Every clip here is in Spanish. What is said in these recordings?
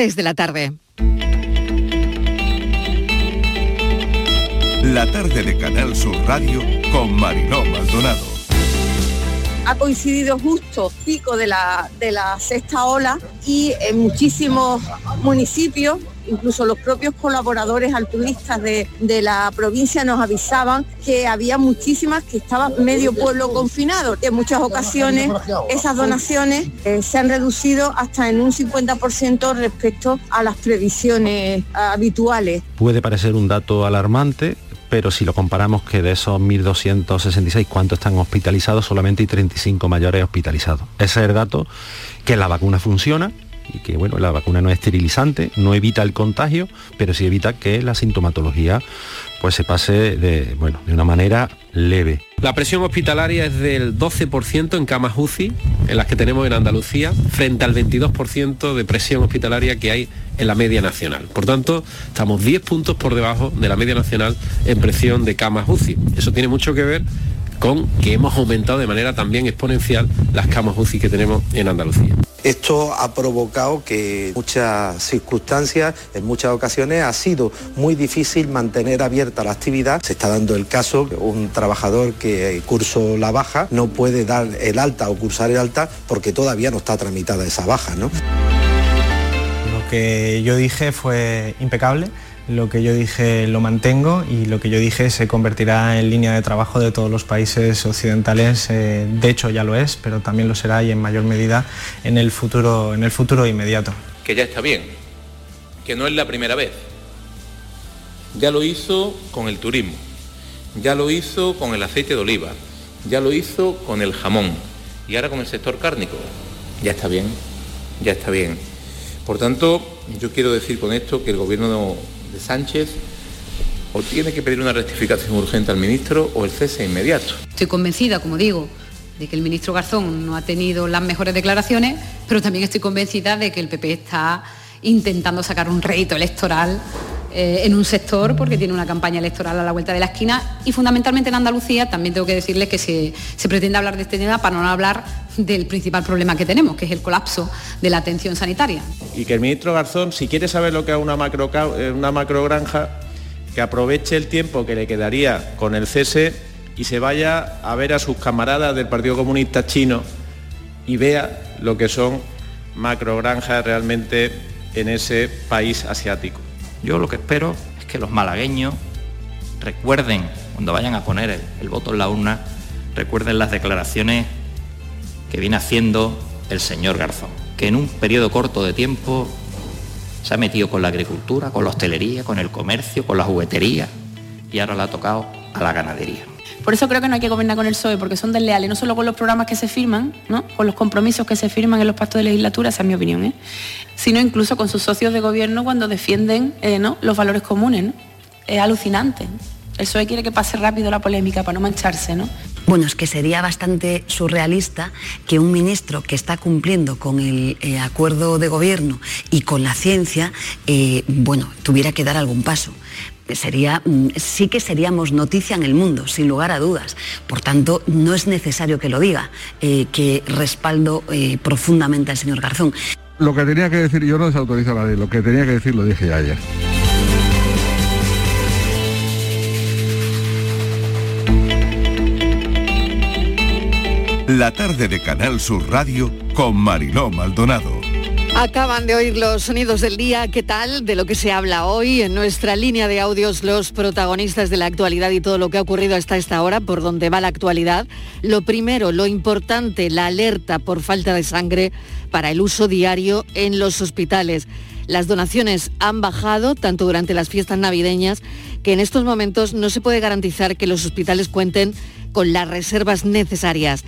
Desde la tarde. La tarde de Canal Sur Radio con Mariló Maldonado. Ha coincidido justo pico de la, de la sexta ola y en muchísimos municipios incluso los propios colaboradores altruistas de, la provincia nos avisaban que había muchísimas que estaban medio pueblo confinado. En muchas ocasiones esas donaciones eh, se han reducido hasta en un 50% respecto a las previsiones habituales. Puede parecer un dato alarmante, pero si lo comparamos que de esos 1.266, ¿cuántos están hospitalizados? Solamente hay 35 mayores hospitalizados. Ese es el dato que la vacuna funciona, y que bueno, la vacuna no es esterilizante, no evita el contagio, pero sí evita que la sintomatología pues se pase de, bueno, de una manera leve. La presión hospitalaria es del 12% en camas UCI, en las que tenemos en Andalucía, frente al 22% de presión hospitalaria que hay en la media nacional. Por tanto, estamos 10 puntos por debajo de la media nacional en presión de camas UCI. Eso tiene mucho que ver con que hemos aumentado de manera también exponencial las camas UCI que tenemos en Andalucía. Esto ha provocado que en muchas circunstancias, en muchas ocasiones, ha sido muy difícil mantener abierta la actividad. Se está dando el caso que un trabajador que cursó la baja no puede dar el alta o cursar el alta porque todavía no está tramitada esa baja. ¿no? Lo que yo dije fue impecable lo que yo dije lo mantengo y lo que yo dije se convertirá en línea de trabajo de todos los países occidentales. Eh, de hecho ya lo es, pero también lo será y en mayor medida en el futuro, en el futuro inmediato. Que ya está bien, que no es la primera vez. Ya lo hizo con el turismo, ya lo hizo con el aceite de oliva, ya lo hizo con el jamón y ahora con el sector cárnico. Ya está bien, ya está bien. Por tanto, yo quiero decir con esto que el gobierno de Sánchez o tiene que pedir una rectificación urgente al ministro o el cese inmediato. Estoy convencida, como digo, de que el ministro Garzón no ha tenido las mejores declaraciones, pero también estoy convencida de que el PP está intentando sacar un rédito electoral eh, en un sector porque tiene una campaña electoral a la vuelta de la esquina y fundamentalmente en Andalucía también tengo que decirles que se, se, pretende hablar de este tema para no hablar del principal problema que tenemos, que es el colapso de la atención sanitaria. Y que el ministro Garzón, si quiere saber lo que es una macro, eh, una macro granja, que aproveche el tiempo que le quedaría con el cese y se vaya a ver a sus camaradas del Partido Comunista Chino y vea lo que son macrogranjas realmente en ese país asiático. Yo lo que espero es que los malagueños recuerden, cuando vayan a poner el, voto en la urna, recuerden las declaraciones que viene haciendo el señor Garzón, que en un periodo corto de tiempo se ha metido con la agricultura, con la hostelería, con el comercio, con la juguetería y ahora le ha tocado a la ganadería. Por eso creo que no hay que gobernar con el PSOE, porque son desleales, no solo con los programas que se firman, ¿no? con los compromisos que se firman en los pactos de legislatura, esa es mi opinión, ¿eh? sino incluso con sus socios de gobierno cuando defienden eh, ¿no? los valores comunes. Es alucinante. El PSOE quiere que pase rápido la polémica para no mancharse, ¿no? Bueno, es que sería bastante surrealista que un ministro que está cumpliendo con el eh, acuerdo de gobierno y con la ciencia, bueno, tuviera que dar algún paso sería, mm, sí que seríamos noticia en el mundo, sin lugar a dudas. Por tanto, no es necesario que lo diga, eh, que respaldo eh, profundamente al señor Garzón. Lo que tenía que decir, yo no desautorizo a nadie, lo que tenía que decir lo dije ya ayer. La tarde de Canal Sur Radio con Mariló Maldonado. Acaban de oír los sonidos del día. ¿Qué tal? De lo que se habla hoy en nuestra línea de audios, los protagonistas de la actualidad y todo lo que ha ocurrido hasta esta hora, por donde va la actualidad. Lo primero, lo importante, la alerta por falta de sangre para el uso diario en los hospitales. Las donaciones han bajado tanto durante las fiestas navideñas que en estos momentos no se puede garantizar que los hospitales cuenten con las reservas necesarias.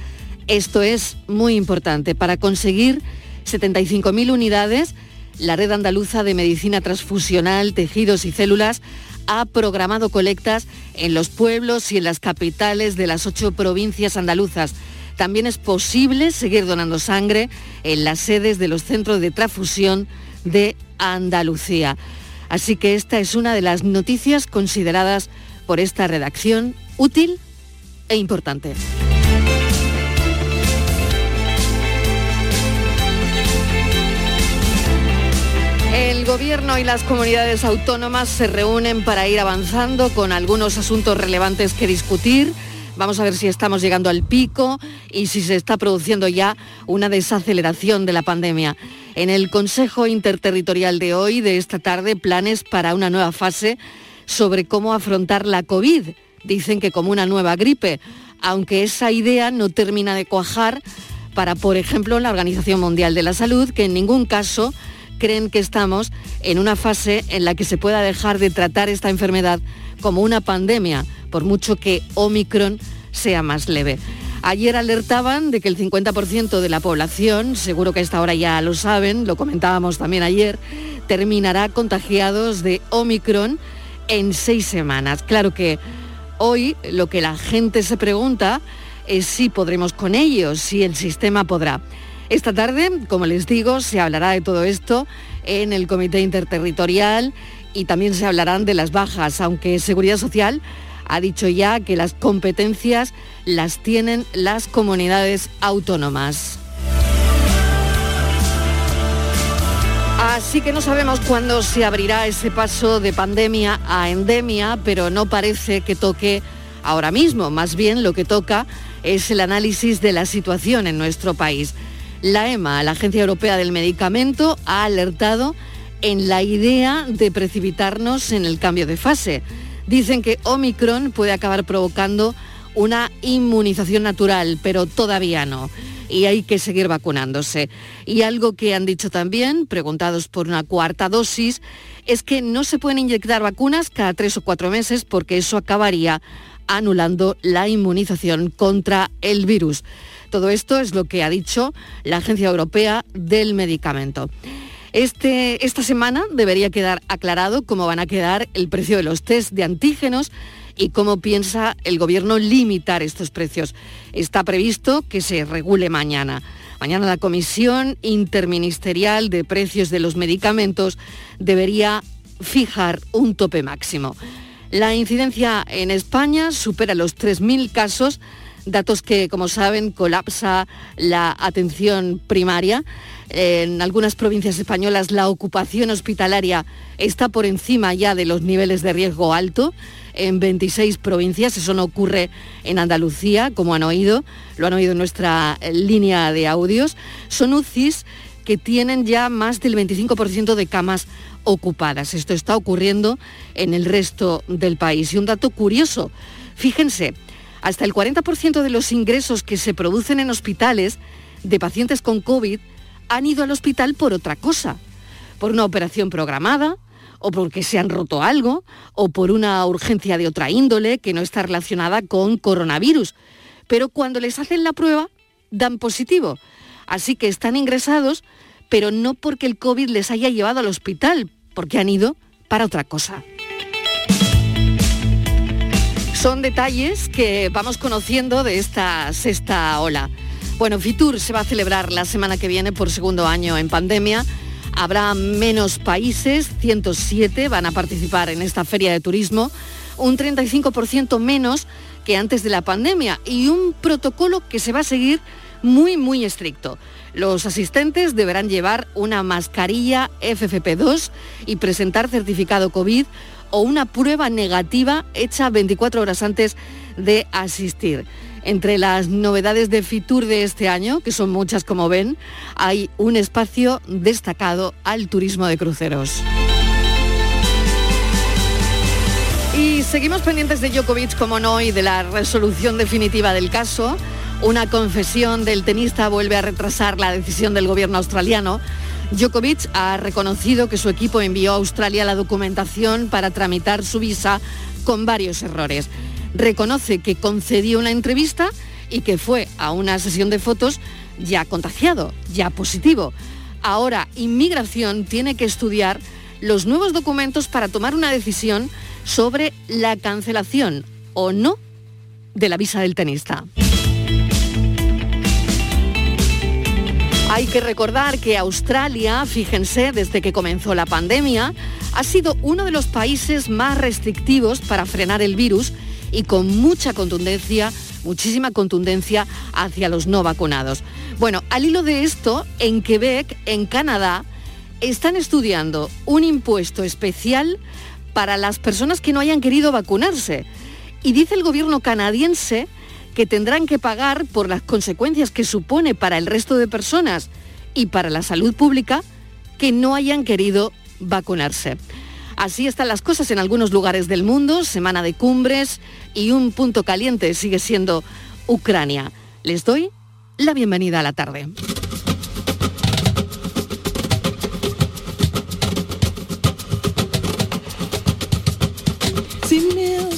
Esto es muy importante para conseguir 75.000 unidades, la Red Andaluza de Medicina Transfusional, Tejidos y Células ha programado colectas en los pueblos y en las capitales de las ocho provincias andaluzas. También es posible seguir donando sangre en las sedes de los centros de transfusión de Andalucía. Así que esta es una de las noticias consideradas por esta redacción útil e importante. Gobierno y las comunidades autónomas se reúnen para ir avanzando con algunos asuntos relevantes que discutir. Vamos a ver si estamos llegando al pico y si se está produciendo ya una desaceleración de la pandemia. En el Consejo Interterritorial de hoy, de esta tarde, planes para una nueva fase sobre cómo afrontar la COVID. Dicen que como una nueva gripe, aunque esa idea no termina de cuajar para, por ejemplo, la Organización Mundial de la Salud, que en ningún caso creen que estamos en una fase en la que se pueda dejar de tratar esta enfermedad como una pandemia, por mucho que Omicron sea más leve. Ayer alertaban de que el 50% de la población, seguro que a esta hora ya lo saben, lo comentábamos también ayer, terminará contagiados de Omicron en seis semanas. Claro que hoy lo que la gente se pregunta es si podremos con ellos, si el sistema podrá. Esta tarde, como les digo, se hablará de todo esto en el Comité Interterritorial y también se hablarán de las bajas, aunque Seguridad Social ha dicho ya que las competencias las tienen las comunidades autónomas. Así que no sabemos cuándo se abrirá ese paso de pandemia a endemia, pero no parece que toque ahora mismo. Más bien lo que toca es el análisis de la situación en nuestro país. La EMA, la Agencia Europea del Medicamento, ha alertado en la idea de precipitarnos en el cambio de fase. Dicen que Omicron puede acabar provocando una inmunización natural, pero todavía no. Y hay que seguir vacunándose. Y algo que han dicho también, preguntados por una cuarta dosis, es que no se pueden inyectar vacunas cada tres o cuatro meses porque eso acabaría anulando la inmunización contra el virus. Todo esto es lo que ha dicho la Agencia Europea del Medicamento. Este, esta semana debería quedar aclarado cómo van a quedar el precio de los test de antígenos y cómo piensa el Gobierno limitar estos precios. Está previsto que se regule mañana. Mañana la Comisión Interministerial de Precios de los Medicamentos debería fijar un tope máximo. La incidencia en España supera los 3.000 casos datos que, como saben, colapsa la atención primaria. En algunas provincias españolas la ocupación hospitalaria está por encima ya de los niveles de riesgo alto. En 26 provincias, eso no ocurre en Andalucía, como han oído, lo han oído en nuestra línea de audios. Son UCIs que tienen ya más del 25% de camas ocupadas. Esto está ocurriendo en el resto del país. Y un dato curioso, fíjense, hasta el 40% de los ingresos que se producen en hospitales de pacientes con COVID han ido al hospital por otra cosa, por una operación programada, o porque se han roto algo, o por una urgencia de otra índole que no está relacionada con coronavirus. Pero cuando les hacen la prueba, dan positivo. Así que están ingresados, pero no porque el COVID les haya llevado al hospital, porque han ido para otra cosa. Son detalles que vamos conociendo de esta sexta ola. Bueno, Fitur se va a celebrar la semana que viene por segundo año en pandemia. Habrá menos países, 107 van a participar en esta feria de turismo, un 35% menos que antes de la pandemia y un protocolo que se va a seguir muy, muy estricto. Los asistentes deberán llevar una mascarilla FFP2 y presentar certificado COVID o una prueba negativa hecha 24 horas antes de asistir. Entre las novedades de Fitur de este año, que son muchas como ven, hay un espacio destacado al turismo de cruceros. Y seguimos pendientes de Djokovic, como no, y de la resolución definitiva del caso. Una confesión del tenista vuelve a retrasar la decisión del gobierno australiano Djokovic ha reconocido que su equipo envió a Australia la documentación para tramitar su visa con varios errores. Reconoce que concedió una entrevista y que fue a una sesión de fotos ya contagiado, ya positivo. Ahora, inmigración tiene que estudiar los nuevos documentos para tomar una decisión sobre la cancelación o no de la visa del tenista. Hay que recordar que Australia, fíjense, desde que comenzó la pandemia, ha sido uno de los países más restrictivos para frenar el virus y con mucha contundencia, muchísima contundencia hacia los no vacunados. Bueno, al hilo de esto, en Quebec, en Canadá, están estudiando un impuesto especial para las personas que no hayan querido vacunarse. Y dice el gobierno canadiense que tendrán que pagar por las consecuencias que supone para el resto de personas y para la salud pública que no hayan querido vacunarse. Así están las cosas en algunos lugares del mundo, semana de cumbres y un punto caliente sigue siendo Ucrania. Les doy la bienvenida a la tarde.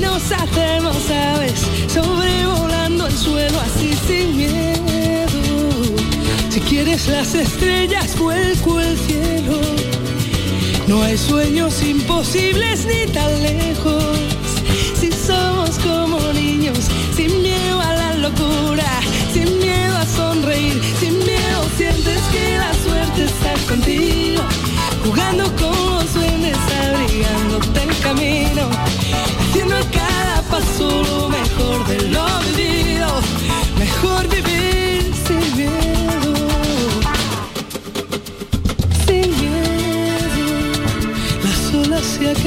nos hacemos aves sobrevolando el suelo así sin miedo. Si quieres las estrellas, vuelco el cielo. No hay sueños imposibles ni tan lejos.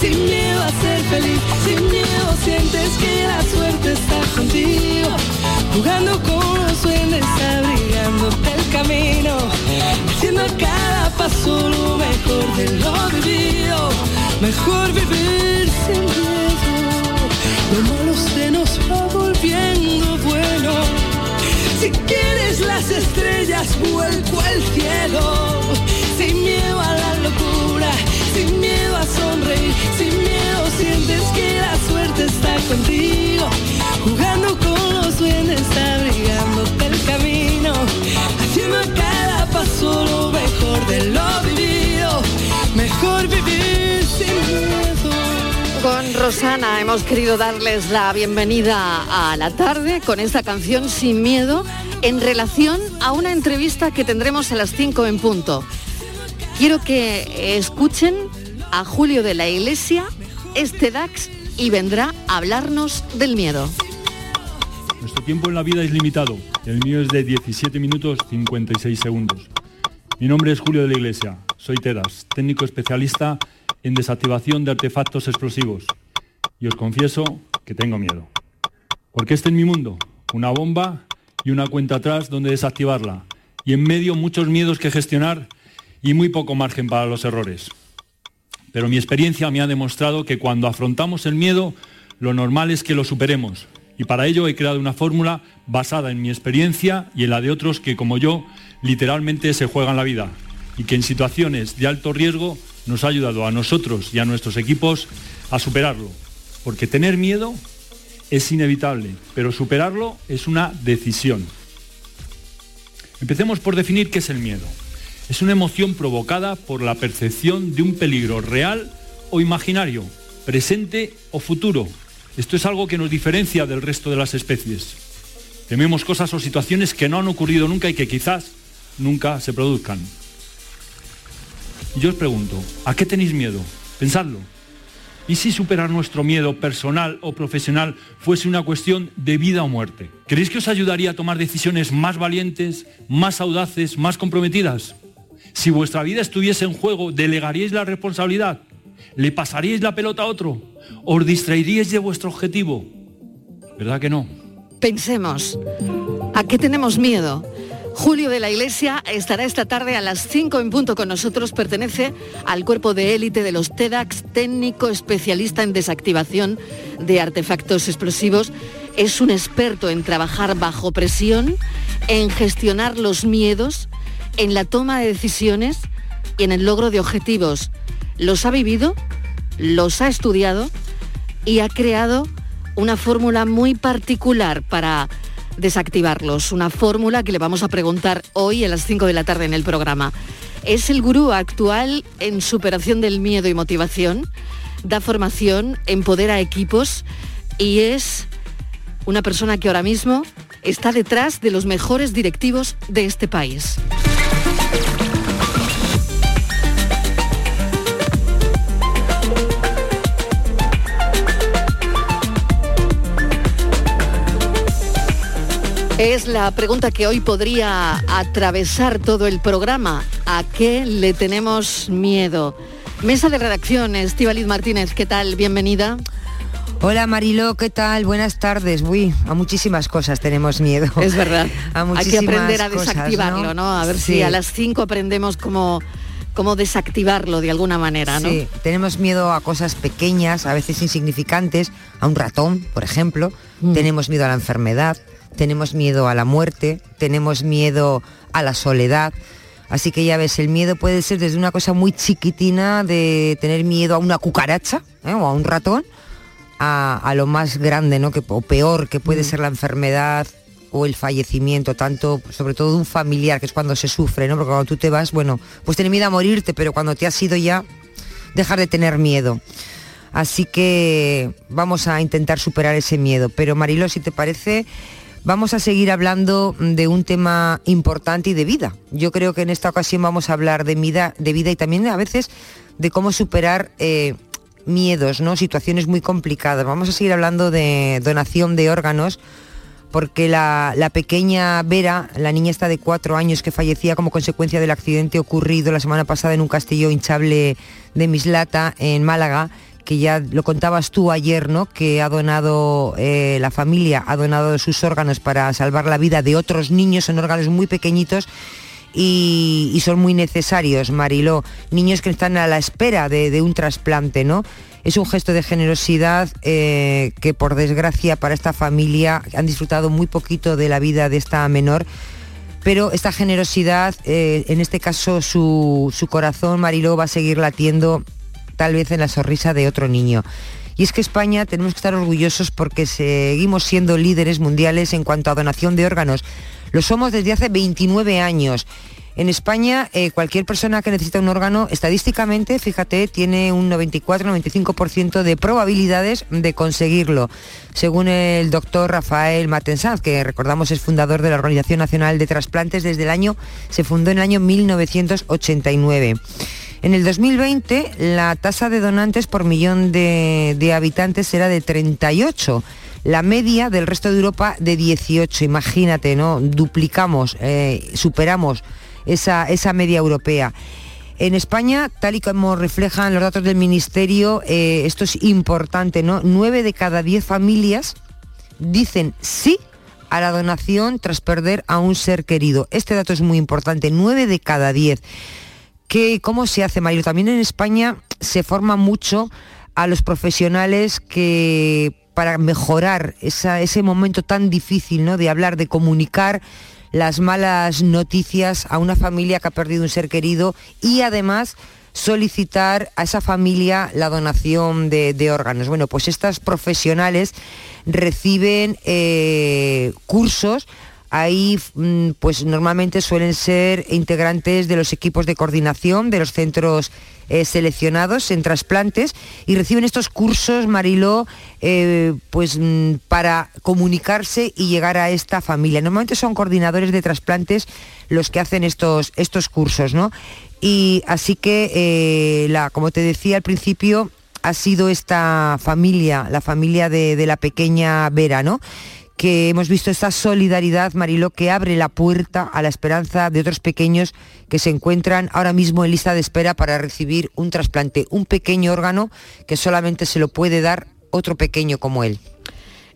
sin miedo a ser feliz, sin miedo sientes que la suerte está contigo, jugando con los duendes, abrigándote el camino, haciendo cada paso lo mejor de lo vivido, mejor vivir sin miedo. Lo malo se nos va volviendo bueno. Si quieres las estrellas, vuelco al cielo. Sin miedo a la locura, sin miedo a sonreír, sin miedo sientes que la suerte está contigo. Jugando con los duendes, abrigándote el camino. Haciendo a cada paso lo mejor de lo vivido. Mejor vivir sin miedo. Con Rosana hemos querido darles la bienvenida a la tarde con esta canción Sin Miedo en relación a una entrevista que tendremos a las 5 en punto. Quiero que escuchen a Julio de la Iglesia, este DAX, y vendrá a hablarnos del miedo. Nuestro tiempo en la vida es limitado. El mío es de 17 minutos 56 segundos. Mi nombre es Julio de la Iglesia. Soy TEDAS, técnico especialista en desactivación de artefactos explosivos. Y os confieso que tengo miedo. Porque este es mi mundo. Una bomba y una cuenta atrás donde desactivarla. Y en medio muchos miedos que gestionar y muy poco margen para los errores. Pero mi experiencia me ha demostrado que cuando afrontamos el miedo, lo normal es que lo superemos. Y para ello he creado una fórmula basada en mi experiencia y en la de otros que, como yo, literalmente se juegan la vida. Y que en situaciones de alto riesgo nos ha ayudado a nosotros y a nuestros equipos a superarlo. Porque tener miedo es inevitable, pero superarlo es una decisión. Empecemos por definir qué es el miedo. Es una emoción provocada por la percepción de un peligro real o imaginario, presente o futuro. Esto es algo que nos diferencia del resto de las especies. Tememos cosas o situaciones que no han ocurrido nunca y que quizás nunca se produzcan. Yo os pregunto, ¿a qué tenéis miedo? Pensadlo. ¿Y si superar nuestro miedo personal o profesional fuese una cuestión de vida o muerte? ¿Creéis que os ayudaría a tomar decisiones más valientes, más audaces, más comprometidas? Si vuestra vida estuviese en juego, ¿delegaríais la responsabilidad? ¿Le pasaríais la pelota a otro? ¿Os distraeríais de vuestro objetivo? ¿Verdad que no? Pensemos, ¿a qué tenemos miedo? Julio de la Iglesia estará esta tarde a las 5 en punto con nosotros. Pertenece al cuerpo de élite de los TEDx, técnico especialista en desactivación de artefactos explosivos. Es un experto en trabajar bajo presión, en gestionar los miedos, en la toma de decisiones y en el logro de objetivos. Los ha vivido, los ha estudiado y ha creado una fórmula muy particular para desactivarlos. Una fórmula que le vamos a preguntar hoy a las 5 de la tarde en el programa. Es el gurú actual en superación del miedo y motivación, da formación, empodera equipos y es una persona que ahora mismo está detrás de los mejores directivos de este país. Es la pregunta que hoy podría atravesar todo el programa. ¿A qué le tenemos miedo? Mesa de redacción, Estivaliz Martínez, ¿qué tal? Bienvenida. Hola Mariló, ¿qué tal? Buenas tardes. Uy, a muchísimas cosas tenemos miedo. Es verdad. A Hay que aprender a cosas, desactivarlo, ¿no? A ver si a las 5 aprendemos cómo, cómo desactivarlo de alguna manera, ¿no? Sí, tenemos miedo a cosas pequeñas, a veces insignificantes, a un ratón, por ejemplo. Mm. Tenemos miedo a la enfermedad, tenemos miedo a la muerte, tenemos miedo a la soledad. Así que ya ves, el miedo puede ser desde una cosa muy chiquitina de tener miedo a una cucaracha ¿eh? o a un ratón, a, a lo más grande, ¿no? Que, o peor, que puede ser la enfermedad o el fallecimiento, tanto, sobre todo de un familiar, que es cuando se sufre, ¿no? Porque cuando tú te vas, bueno, pues tener miedo a morirte, pero cuando te has ido ya, dejar de tener miedo. Así que vamos a intentar superar ese miedo. Pero Marilo, si te parece, vamos a seguir hablando de un tema importante y de vida. Yo creo que en esta ocasión vamos a hablar de vida, de vida y también a veces de cómo superar eh, miedos, ¿no? Situaciones muy complicadas. Vamos a seguir hablando de donación de órganos porque la, la pequeña Vera, la niña está de cuatro años que fallecía como consecuencia del accidente ocurrido la semana pasada en un castillo hinchable de Mislata, en Málaga, que ya lo contabas tú ayer, ¿no? Que ha donado, eh, la familia ha donado sus órganos para salvar la vida de otros niños, son órganos muy pequeñitos y, son muy necesarios, Mariló. Niños que están a la espera de, de un trasplante, ¿no? Es un gesto de generosidad eh, que por desgracia para esta familia han disfrutado muy poquito de la vida de esta menor. Pero esta generosidad, eh, en este caso su, su corazón, Mariló, va a seguir latiendo tal vez en la sonrisa de otro niño. Y es que España tenemos que estar orgullosos porque seguimos siendo líderes mundiales en cuanto a donación de órganos. Lo somos desde hace 29 años. En España, eh, cualquier persona que necesita un órgano, estadísticamente, fíjate, tiene un 94-95% de probabilidades de conseguirlo, según el doctor Rafael Matensanz, que recordamos es fundador de la Organización Nacional de Trasplantes desde el año, se fundó en el año 1989. En el 2020 la tasa de donantes por millón de, habitantes era de 38 la media del resto de Europa de 18. Imagínate, ¿no? Duplicamos, eh, superamos esa, esa media europea. En España, tal y como reflejan los datos del Ministerio, eh, esto es importante, ¿no? 9 de cada 10 familias dicen sí a la donación tras perder a un ser querido. Este dato es muy importante, 9 de cada 10. ¿Qué, ¿Cómo se hace, Mario? También en España se forma mucho a los profesionales que para mejorar ese momento tan difícil ¿no? de hablar, de comunicar las malas noticias a una familia que ha perdido un ser querido y además solicitar a esa familia la donación de, de órganos. Bueno, pues estas profesionales reciben eh, cursos Ahí mm, pues normalmente suelen ser integrantes de los equipos de coordinación de los centros eh, seleccionados en trasplantes y reciben estos cursos, Mariló, eh, pues mm, para comunicarse y llegar a esta familia. Normalmente son coordinadores de trasplantes los que hacen estos, estos cursos, ¿no? Y así que, eh, la, como te decía al principio, ha sido esta familia, la familia de, de la pequeña Vera, ¿no? Que hemos visto esta solidaridad, Mariló, que abre la puerta a la esperanza de otros pequeños que se encuentran ahora mismo en lista de espera para recibir un trasplante, un pequeño órgano que solamente se lo puede dar otro pequeño como él.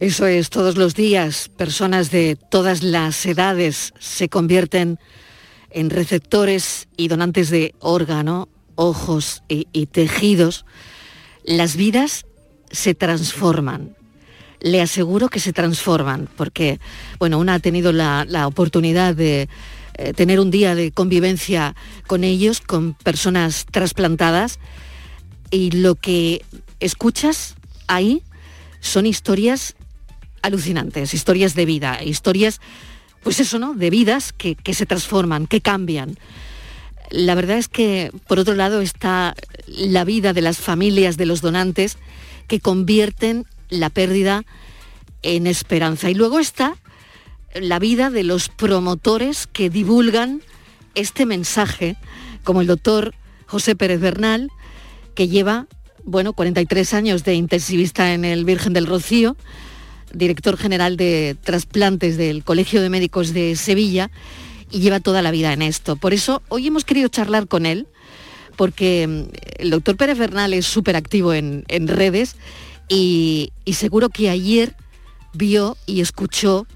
Eso es, todos los días personas de todas las edades se convierten en receptores y donantes de órgano, ojos y, y tejidos. Las vidas se transforman. Le aseguro que se transforman, porque, bueno, una ha tenido la, la oportunidad de eh, tener un día de convivencia con ellos, con personas trasplantadas, y lo que escuchas ahí son historias alucinantes, historias de vida, historias, pues eso, ¿no? De vidas que, que se transforman, que cambian. La verdad es que, por otro lado, está la vida de las familias de los donantes que convierten la pérdida en esperanza. Y luego está la vida de los promotores que divulgan este mensaje, como el doctor José Pérez Bernal, que lleva, bueno, 43 años de intensivista en el Virgen del Rocío, director general de trasplantes del Colegio de Médicos de Sevilla, y lleva toda la vida en esto. Por eso hoy hemos querido charlar con él, porque mm, el doctor Pérez Bernal es súper activo en, en redes y, seguro que ayer vio y escuchó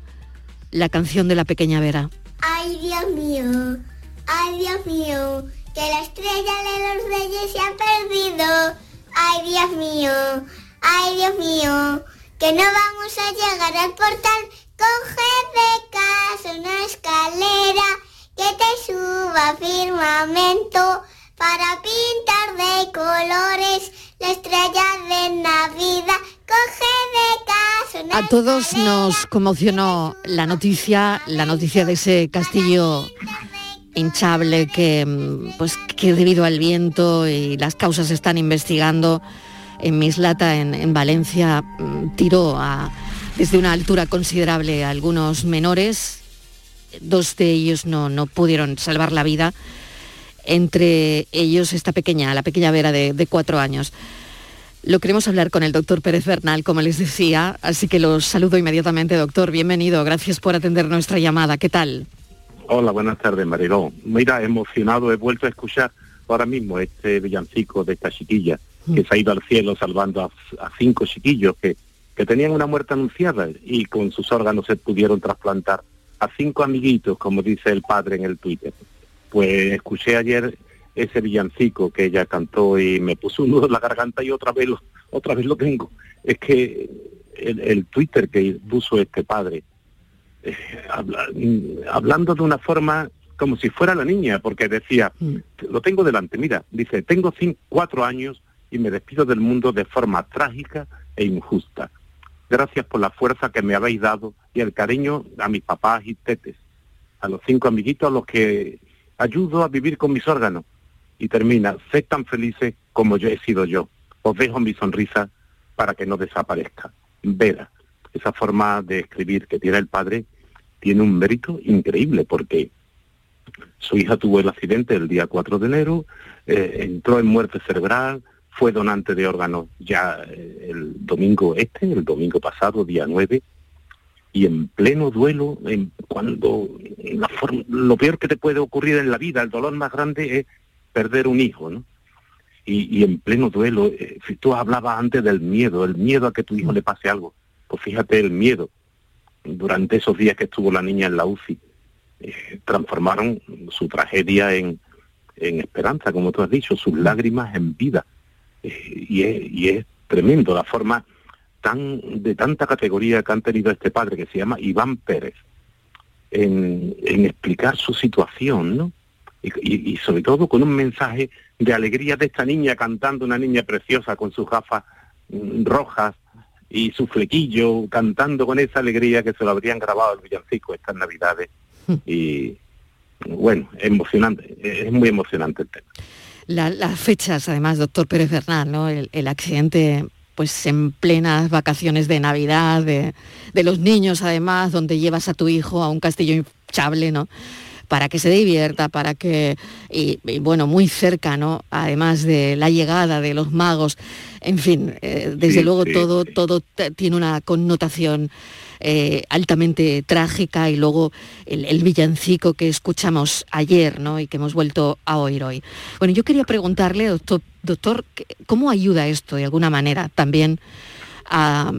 la canción de la pequeña Vera. Ay, Dios mío, ay, Dios mío, que la estrella de los reyes se ha perdido. Ay, Dios mío, ay, Dios mío, que no vamos a llegar al portal. Coge de casa una escalera que te suba firmamento para pintar de colores la estrella de Navidad. Coge de casa A todos nos conmocionó la noticia, la noticia de ese castillo hinchable que, mm, pues, que debido al viento y las causas se están investigando en Mislata, en, en Valencia, mm, tiró a- desde una altura considerable a algunos menores. Dos de ellos no, no pudieron salvar la vida. Entre ellos esta pequeña, la pequeña Vera de, de cuatro años. Lo queremos hablar con el doctor Pérez Bernal, como les decía, así que los saludo inmediatamente, doctor. Bienvenido, gracias por atender nuestra llamada. ¿Qué tal? Hola, buenas tardes, Mariló. Mira, emocionado, he vuelto a escuchar ahora mismo este villancico de esta chiquilla que se ha ido al cielo salvando a, a cinco chiquillos que, que tenían una muerte anunciada y con sus órganos se pudieron trasplantar a cinco amiguitos, como dice el padre en el Twitter. Pues escuché ayer ese villancico que ella cantó y me puso un nudo en la garganta y otra vez lo, otra vez lo tengo. Es que el, el Twitter que puso este padre, eh, habla- mm, hablando de una forma como si fuera la niña, porque decía, lo tengo delante, mira, dice, tengo cin- cuatro años y me despido del mundo de forma trágica e injusta. Gracias por la fuerza que me habéis dado y el cariño a mis papás y tetes, a los cinco amiguitos a los que ayudo a vivir con mis órganos. Y termina, sed tan felices como yo he sido yo. Os dejo mi sonrisa para que no desaparezca. Vera, esa forma de escribir que tiene el padre tiene un mérito increíble porque su hija tuvo el accidente el día 4 de enero, eh, entró en muerte cerebral, fue donante de órganos ya eh, el domingo este, el domingo pasado, día 9, y en pleno duelo, en, cuando la forma- lo peor que te puede ocurrir en la vida, el dolor más grande es perder un hijo, ¿no? Y, y en pleno duelo, eh, si tú hablabas antes del miedo, el miedo a que tu hijo le pase algo, pues fíjate el miedo. Durante esos días que estuvo la niña en la UCI, eh, transformaron su tragedia en, en esperanza, como tú has dicho, sus lágrimas en vida. Eh, y, es, y es tremendo la forma tan de tanta categoría que han tenido este padre que se llama Iván Pérez en, en explicar su situación, ¿no? Y, y- y sobre todo con un mensaje de alegría de esta niña cantando, una niña preciosa con sus gafas mm, rojas y su flequillo, cantando con esa alegría que se lo habrían grabado el villancico estas navidades. Y bueno, emocionante, es muy emocionante el tema. La- las fechas, además, doctor Pérez Bernal, ¿no? El, el accidente pues en plenas vacaciones de Navidad, de, los niños además, donde llevas a tu hijo a un castillo hinchable, ¿no? Para que se divierta, para que, y, y, bueno, muy cerca, ¿no? Además de la llegada de los magos, en fin, eh, desde Sí, luego sí, todo, todo tiene una connotación eh, altamente trágica y luego el, el villancico que escuchamos ayer ¿no? y que hemos vuelto a oír hoy. Bueno, yo quería preguntarle, doctor, doctor ¿qué- ¿cómo ayuda esto de alguna manera también a,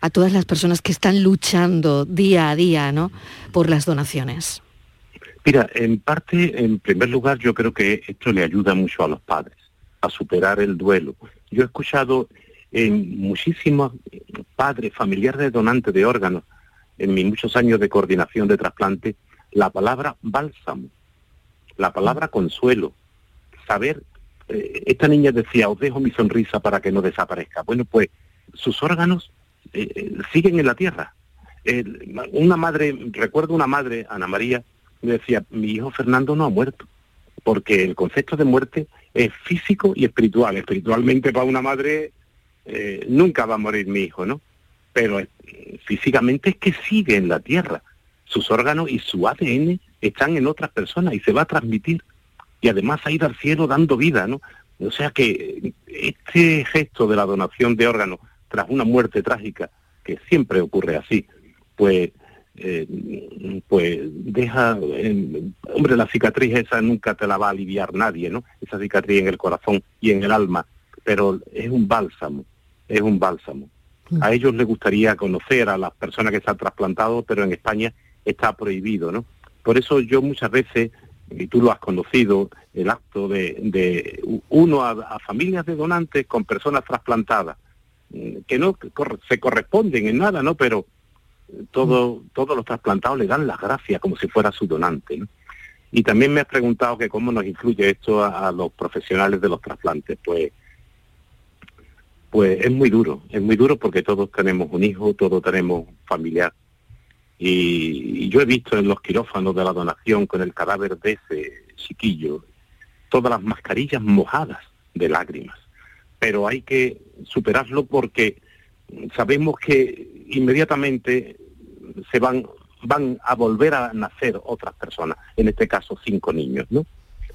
a todas las personas que están luchando día a día ¿no? por las donaciones? Mira, en parte, en primer lugar, yo creo que esto le ayuda mucho a los padres a superar el duelo. Yo he escuchado en muchísimos padres, familiares de donantes de órganos, en mis muchos años de coordinación de trasplante, la palabra bálsamo, la palabra consuelo, saber, eh, esta niña decía, os dejo mi sonrisa para que no desaparezca. Bueno, pues sus órganos eh, eh, siguen en la tierra. una madre, recuerdo una madre, Ana María, me decía, mi hijo Fernando no ha muerto, porque el concepto de muerte es físico y espiritual. Espiritualmente para una madre nunca va a morir mi hijo, ¿no? Pero físicamente es que sigue en la tierra. Sus órganos y su ADN están en otras personas y se va a transmitir. Y además ha ido al cielo dando vida, ¿no? O sea que este gesto de la donación de órganos tras una muerte trágica, que siempre ocurre así, pues, eh, pues deja, hombre, la cicatriz esa nunca te la va a aliviar nadie, ¿no? Esa cicatriz en el corazón y en el alma, pero es un bálsamo, es un bálsamo. A ellos les gustaría conocer a las personas que se han trasplantado, pero en España está prohibido, ¿no? Por eso yo muchas veces, y tú lo has conocido, el acto de, uno a, familias de donantes con personas trasplantadas, mm, que no se corresponden en nada, ¿no? Pero todo, todos los trasplantados le dan las gracias como si fuera su donante, ¿no? Y también me has preguntado que cómo nos influye esto a los profesionales de los trasplantes. Pues pues es muy duro, es muy duro porque todos tenemos un hijo, todos tenemos un familiar. Y, yo he visto en los quirófanos de la donación con el cadáver de ese chiquillo todas las mascarillas mojadas de lágrimas. Pero hay que superarlo porque sabemos que inmediatamente se van, van a volver a nacer otras personas, en este caso cinco niños, ¿no?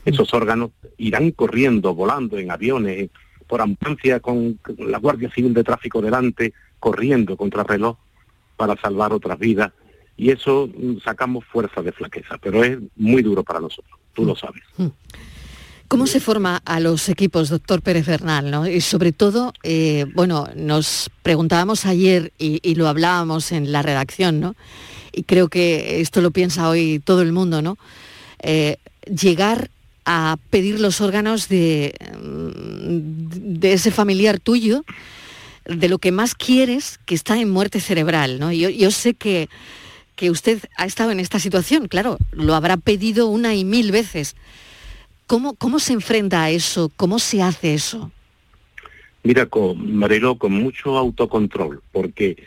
Esos órganos irán corriendo, volando en aviones, por ambulancia con la Guardia Civil de Tráfico delante, corriendo contra el reloj para salvar otras vidas. Y eso mm, sacamos fuerza de flaqueza, pero es muy duro para nosotros, tú lo sabes. Mm. ¿Cómo se forma a los equipos, doctor Pérez Bernal? ¿no? Y sobre todo, eh, bueno, nos preguntábamos ayer y, lo hablábamos en la redacción, ¿no? Y creo que esto lo piensa hoy todo el mundo, ¿no? Eh, llegar a pedir los órganos de, de ese familiar tuyo, de lo que más quieres, que está en muerte cerebral. ¿no? Yo, yo sé que, que usted ha estado en esta situación, claro, lo habrá pedido una y mil veces. ¿Cómo, cómo se enfrenta a eso? ¿Cómo se hace eso? Mira, con Marelo, con mucho autocontrol, porque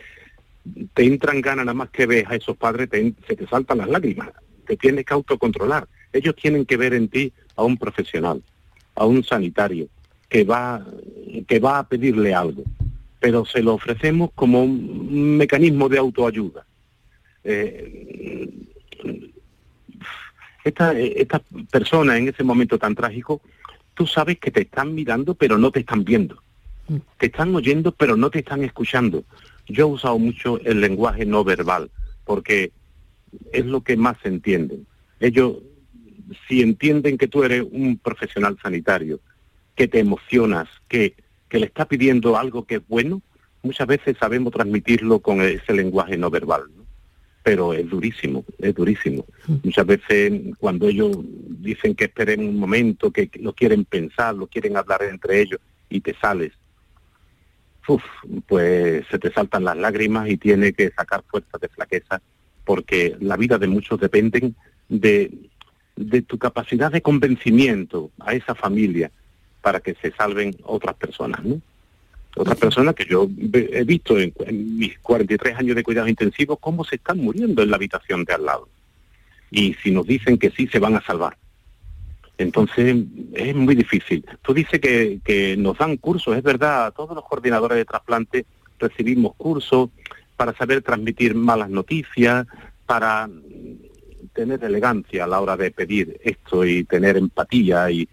te entran ganas nada más que ves a esos padres, se te saltan las lágrimas, te tienes que autocontrolar. Ellos tienen que ver en ti a un profesional, a un sanitario, que va, que va a pedirle algo, pero se lo ofrecemos como un mecanismo de autoayuda. Eh, esta, esta persona en ese momento tan trágico, tú sabes que te están mirando pero no te están viendo. Te están oyendo pero no te están escuchando. Yo he usado mucho el lenguaje no verbal porque es lo que más se entienden. Ellos si entienden que tú eres un profesional sanitario, que te emocionas, que, le está pidiendo algo que es bueno, muchas veces sabemos transmitirlo con ese lenguaje no verbal. Pero es durísimo, es durísimo. Muchas veces cuando ellos dicen que esperen un momento, que lo quieren pensar, lo quieren hablar entre ellos y te sales, pues se te saltan las lágrimas y tiene que sacar fuerzas de flaqueza porque la vida de muchos dependen de de tu capacidad de convencimiento a esa familia para que se salven otras personas. Otras personas que yo he visto en, mis 43 años de cuidados intensivos cómo se están muriendo en la habitación de al lado. Y si nos dicen que sí, se van a salvar. Entonces es muy difícil. Tú dices que, que nos dan cursos, es verdad, todos los coordinadores de trasplante recibimos cursos para saber transmitir malas noticias, para tener elegancia a la hora de pedir esto y tener empatía y,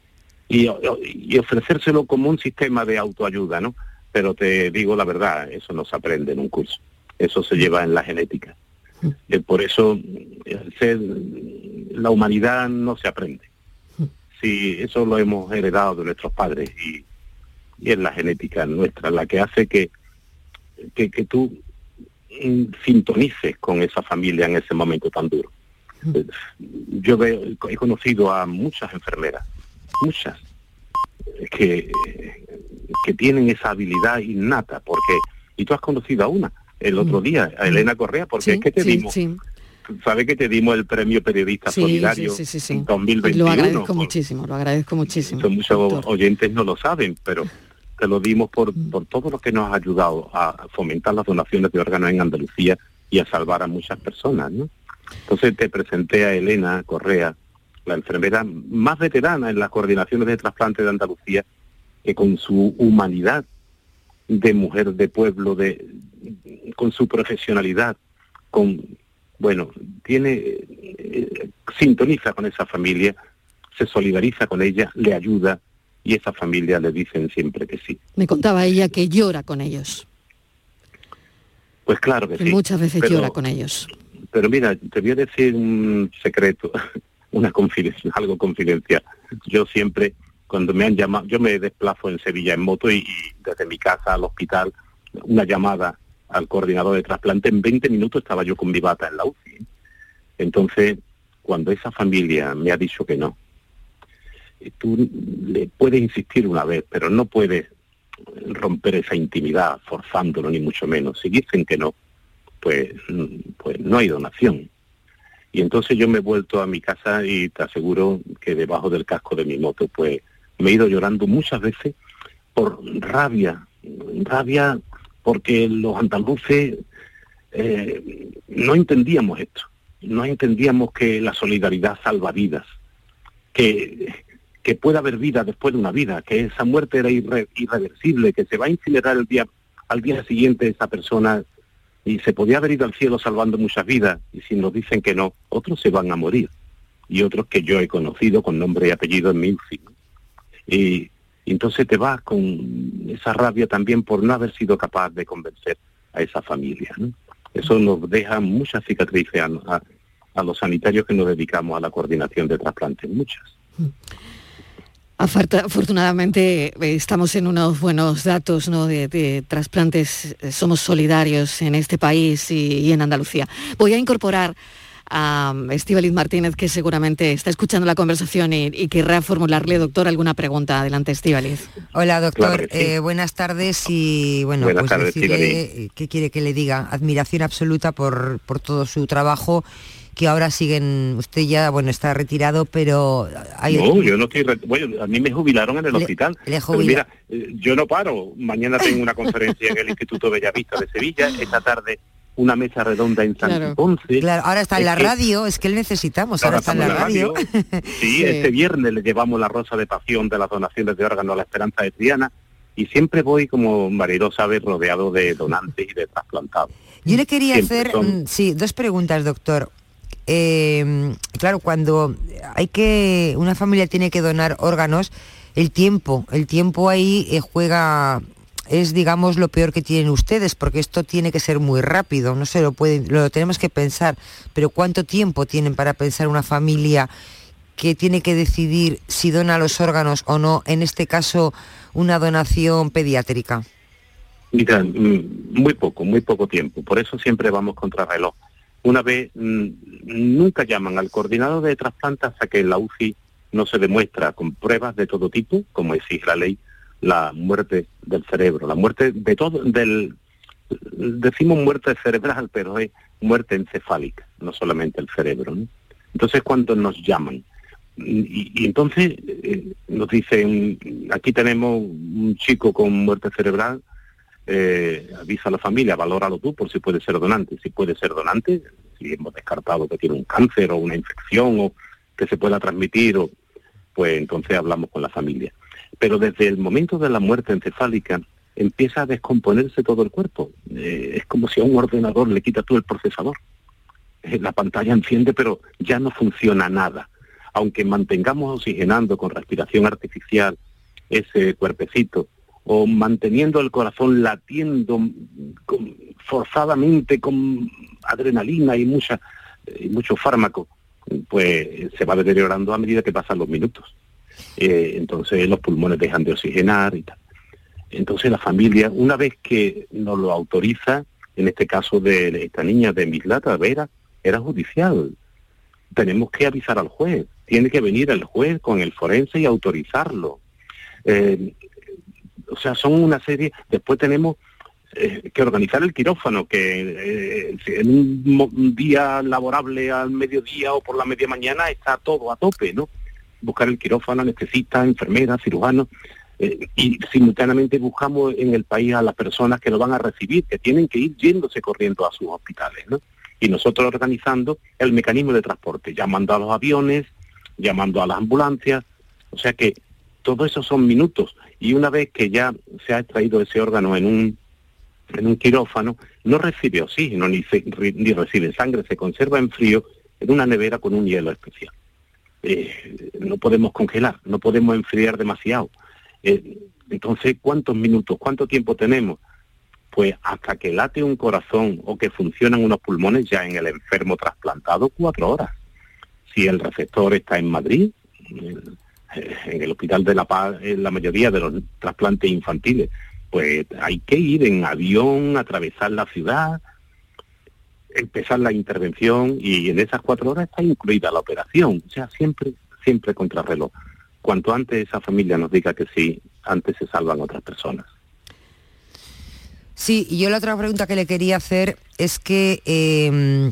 y, ofrecérselo como un sistema de autoayuda, ¿no? Pero te digo la verdad, eso no se aprende en un curso, eso se lleva en la genética. Eh, por eso ser, la humanidad no se aprende. Sí, eso lo hemos heredado de nuestros padres y, y es la genética nuestra la que hace que, que, que tú mm, sintonices con esa familia en ese momento tan duro. Eh, Yo veo, he conocido a muchas enfermeras, muchas, que, que tienen esa habilidad innata, porque, y tú has conocido a una el otro día, a Elena Correa, porque es que te Mm. sí, dimos, sí. ¿sabes que te dimos el premio periodista Sí, solidario sí, sí, sí, sí. 2021? Lo agradezco por- muchísimo, lo agradezco muchísimo. eso muchos oyentes no lo saben, pero te lo dimos por, Mm. por todo lo que nos ha ayudado a fomentar las donaciones de órganos en Andalucía y a salvar a muchas personas, ¿no? Entonces te presenté a Elena Correa, la enfermera más veterana en las coordinaciones de trasplante de Andalucía, que con su humanidad de mujer de pueblo, de con su profesionalidad, con bueno, tiene eh, sintoniza con esa familia, se solidariza con ella, le ayuda y esa familia le dicen siempre que sí. Me contaba ella que llora con ellos, Pues claro que que sí. muchas veces pero- llora con ellos. Pero mira, te voy a decir un secreto, una confidencia, algo confidencial. Yo siempre, cuando me han llamado, yo me desplazo en Sevilla en moto y, desde mi casa al hospital, una llamada al coordinador de trasplante, en 20 minutos estaba yo con mi bata en la UCI. Entonces, cuando esa familia me ha dicho que no, eh, tú le puedes insistir una vez, pero no puedes romper esa intimidad forzándolo ni mucho menos. Si dicen que no, pues, pues no hay donación. Y entonces yo me he vuelto a mi casa y te aseguro que debajo del casco de mi moto, pues me he ido llorando muchas veces por rabia, rabia porque los andaluces eh, no entendíamos esto, no entendíamos que la solidaridad salva vidas, que, que puede haber vida después de una vida, que esa muerte era irre- irreversible, que se va a incinerar el día, al día siguiente esa persona y se podía haber ido al cielo salvando muchas vidas y si nos dicen que no, otros se van a morir y otros que yo he conocido con nombre y apellido en mi UCI. Y, entonces te vas con esa rabia también por no haber sido capaz de convencer a esa familia. ¿no? Eso nos deja muchas cicatrices a, a- a los sanitarios que nos dedicamos a la coordinación de trasplantes, muchas. Afortunadamente eh, estamos en unos buenos datos ¿no? de, de trasplantes, eh, somos solidarios en este país y, y en Andalucía. Voy a incorporar a Estíbaliz Martínez, que seguramente está escuchando la conversación y, y querrá formularle, doctor, alguna pregunta. Adelante, Estíbaliz. Hola doctor, Claro sí. Eh, buenas tardes y bueno, Buenas pues tardes, decirle, ¿qué quiere que le diga? Admiración absoluta por, por todo su trabajo, que ahora siguen, usted ya, bueno, está retirado, pero hay... No, yo no estoy... re- Bueno, a mí me jubilaron en el Le- hospital. le mira, eh, yo no paro. Mañana tengo una conferencia en el Instituto Bellavista de Sevilla. Esta tarde una mesa redonda en San Claro. Ponce. Claro, ahora está en la que- radio, es que necesitamos, ahora, está en la radio. Sí, este viernes le llevamos la rosa de pasión de las donaciones de órganos a la Esperanza de Triana y siempre voy, como Mariló sabe, rodeado de donantes y de trasplantados. Yo le quería Siempre hacer, son- mm, sí, dos preguntas, doctor. Eh, claro, cuando hay que, una familia tiene que donar órganos, el tiempo, el tiempo ahí eh, juega, es digamos lo peor que tienen ustedes, porque esto tiene que ser muy rápido, no se lo pueden, lo tenemos que pensar, pero ¿cuánto tiempo tienen para pensar una familia que tiene que decidir si dona los órganos o no, en este caso una donación pediátrica? Mira, mm, muy poco, muy poco tiempo. Por eso siempre vamos contra reloj. Una vez, mm, nunca llaman al coordinador de trasplante hasta que en la UCI no se demuestra con pruebas de todo tipo, como exige la ley, la muerte del cerebro, la muerte de todo, del, decimos muerte cerebral, pero es muerte encefálica, no solamente el cerebro. ¿no? Entonces, cuando nos llaman, y, entonces eh, nos dicen, aquí tenemos un chico con muerte cerebral, eh, avisa a la familia, valóralo tú por si puede ser donante. Si puede ser donante, si hemos descartado que tiene un cáncer o una infección o que se pueda transmitir, o, pues entonces hablamos con la familia. Pero desde el momento de la muerte encefálica empieza a descomponerse todo el cuerpo. Eh, es como si a un ordenador le quitas tú el procesador. Eh, la pantalla enciende, pero ya no funciona nada. Aunque mantengamos oxigenando con respiración artificial ese cuerpecito, o manteniendo el corazón latiendo con- forzadamente con adrenalina y mucha y mucho fármaco, pues se va deteriorando a medida que pasan los minutos. Eh, entonces los pulmones dejan de oxigenar y tal. Entonces la familia, una vez que nos lo autoriza, en este caso de esta niña de Mislata, Vera, era judicial. Tenemos que avisar al juez. Tiene que venir el juez con el forense y autorizarlo. Eh, o sea, son una serie. Después tenemos eh, que organizar el quirófano, que en un, un día laborable al mediodía o por la media mañana está todo a tope, ¿no? Buscar el quirófano, anestesista, enfermera, cirujano, eh, y simultáneamente buscamos en el país a las personas que lo van a recibir, que tienen que ir yéndose corriendo a sus hospitales, ¿no? Y nosotros organizando el mecanismo de transporte, llamando a los aviones, llamando a las ambulancias, o sea que todo eso son minutos y una vez que ya se ha extraído ese órgano en un en un quirófano no recibe oxígeno ni, se- ni recibe sangre, se conserva en frío en una nevera con un hielo especial. Eh, no podemos congelar, no podemos enfriar demasiado. Eh, entonces, ¿cuántos minutos, cuánto tiempo tenemos? Pues hasta que late un corazón o que funcionan unos pulmones ya en el enfermo trasplantado, cuatro horas. Si el receptor está en Madrid, en en el Hospital de la Paz, en la mayoría de los trasplantes infantiles, pues hay que ir en avión, atravesar la ciudad, empezar la intervención y en esas cuatro horas está incluida la operación. O sea, siempre, siempre contrarreloj. Cuanto antes esa familia nos diga que sí, antes se salvan otras personas. Sí, y yo la otra pregunta que le quería hacer es que eh,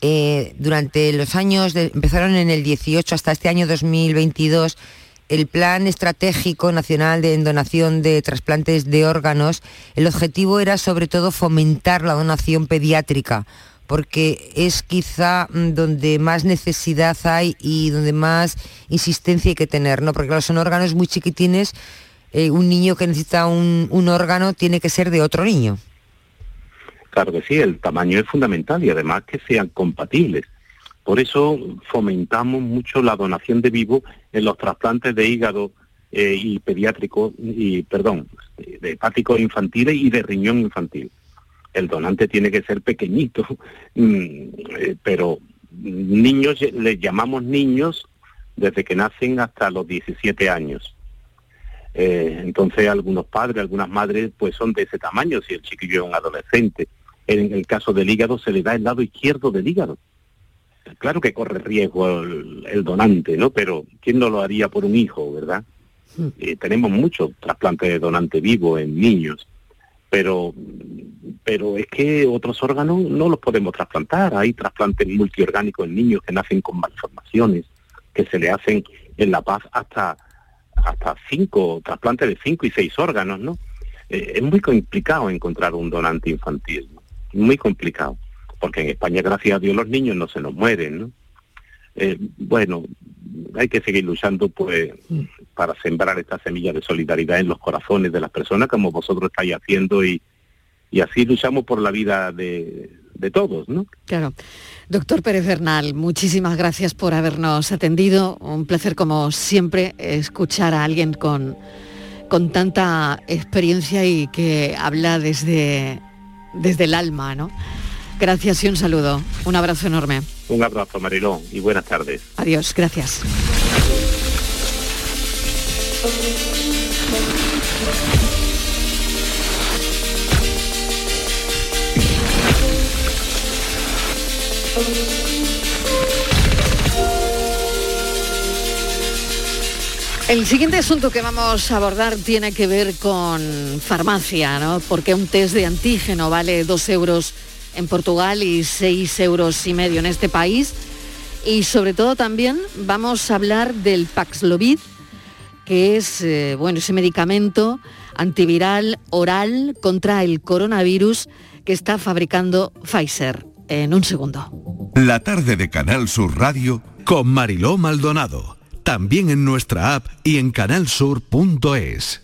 eh, durante los años, de- empezaron en el 18 hasta este año 2022, el Plan Estratégico Nacional de Donación de Trasplantes de Órganos, el objetivo era sobre todo fomentar la donación pediátrica, porque es quizá mm, donde más necesidad hay y donde más insistencia hay que tener, ¿no? Porque claro, son órganos muy chiquitines, eh, un niño que necesita un, un órgano tiene que ser de otro niño. Claro que sí, el tamaño es fundamental y además que sean compatibles. Por eso fomentamos mucho la donación de vivo en los trasplantes de hígado eh, y pediátrico, y perdón, de hepáticos infantiles y de riñón infantil. El donante tiene que ser pequeñito, mm, eh, pero niños, les llamamos niños desde que nacen hasta los 17 años. Eh, entonces algunos padres, algunas madres, pues son de ese tamaño, si el chiquillo es un adolescente. En el caso del hígado se le da el lado izquierdo del hígado. Claro que corre riesgo el, el donante, ¿no? Pero ¿quién no lo haría por un hijo, verdad? Eh, tenemos muchos trasplantes de donante vivo en niños, pero pero es que otros órganos no los podemos trasplantar. Hay trasplantes multiorgánicos en niños que nacen con malformaciones, que se le hacen en La Paz hasta hasta cinco trasplantes de cinco y seis órganos, ¿no? Eh, es muy complicado encontrar un donante infantil, ¿no? muy complicado, porque en España, gracias a Dios, los niños no se nos mueren. Eh, bueno, hay que seguir luchando, pues, para sembrar esta semilla de solidaridad en los corazones de las personas, como vosotros estáis haciendo, y, y así luchamos por la vida de, de todos, ¿no? Claro. Doctor Pérez Bernal, muchísimas gracias por habernos atendido. Un placer, como siempre, escuchar a alguien con, con tanta experiencia y que habla desde, desde el alma, ¿no? Gracias y un saludo. Un abrazo enorme. Un abrazo, Marilón, y buenas tardes. Adiós, gracias. El siguiente asunto que vamos a abordar tiene que ver con farmacia, ¿no? Porque un test de antígeno vale dos euros en Portugal y seis euros y medio en este país. Y sobre todo también vamos a hablar del Paxlovid, que es eh, bueno, ese medicamento antiviral oral contra el coronavirus que está fabricando Pfizer. En un segundo. La tarde de Canal Sur Radio con Mariló Maldonado. También en nuestra app y en canalsur.es.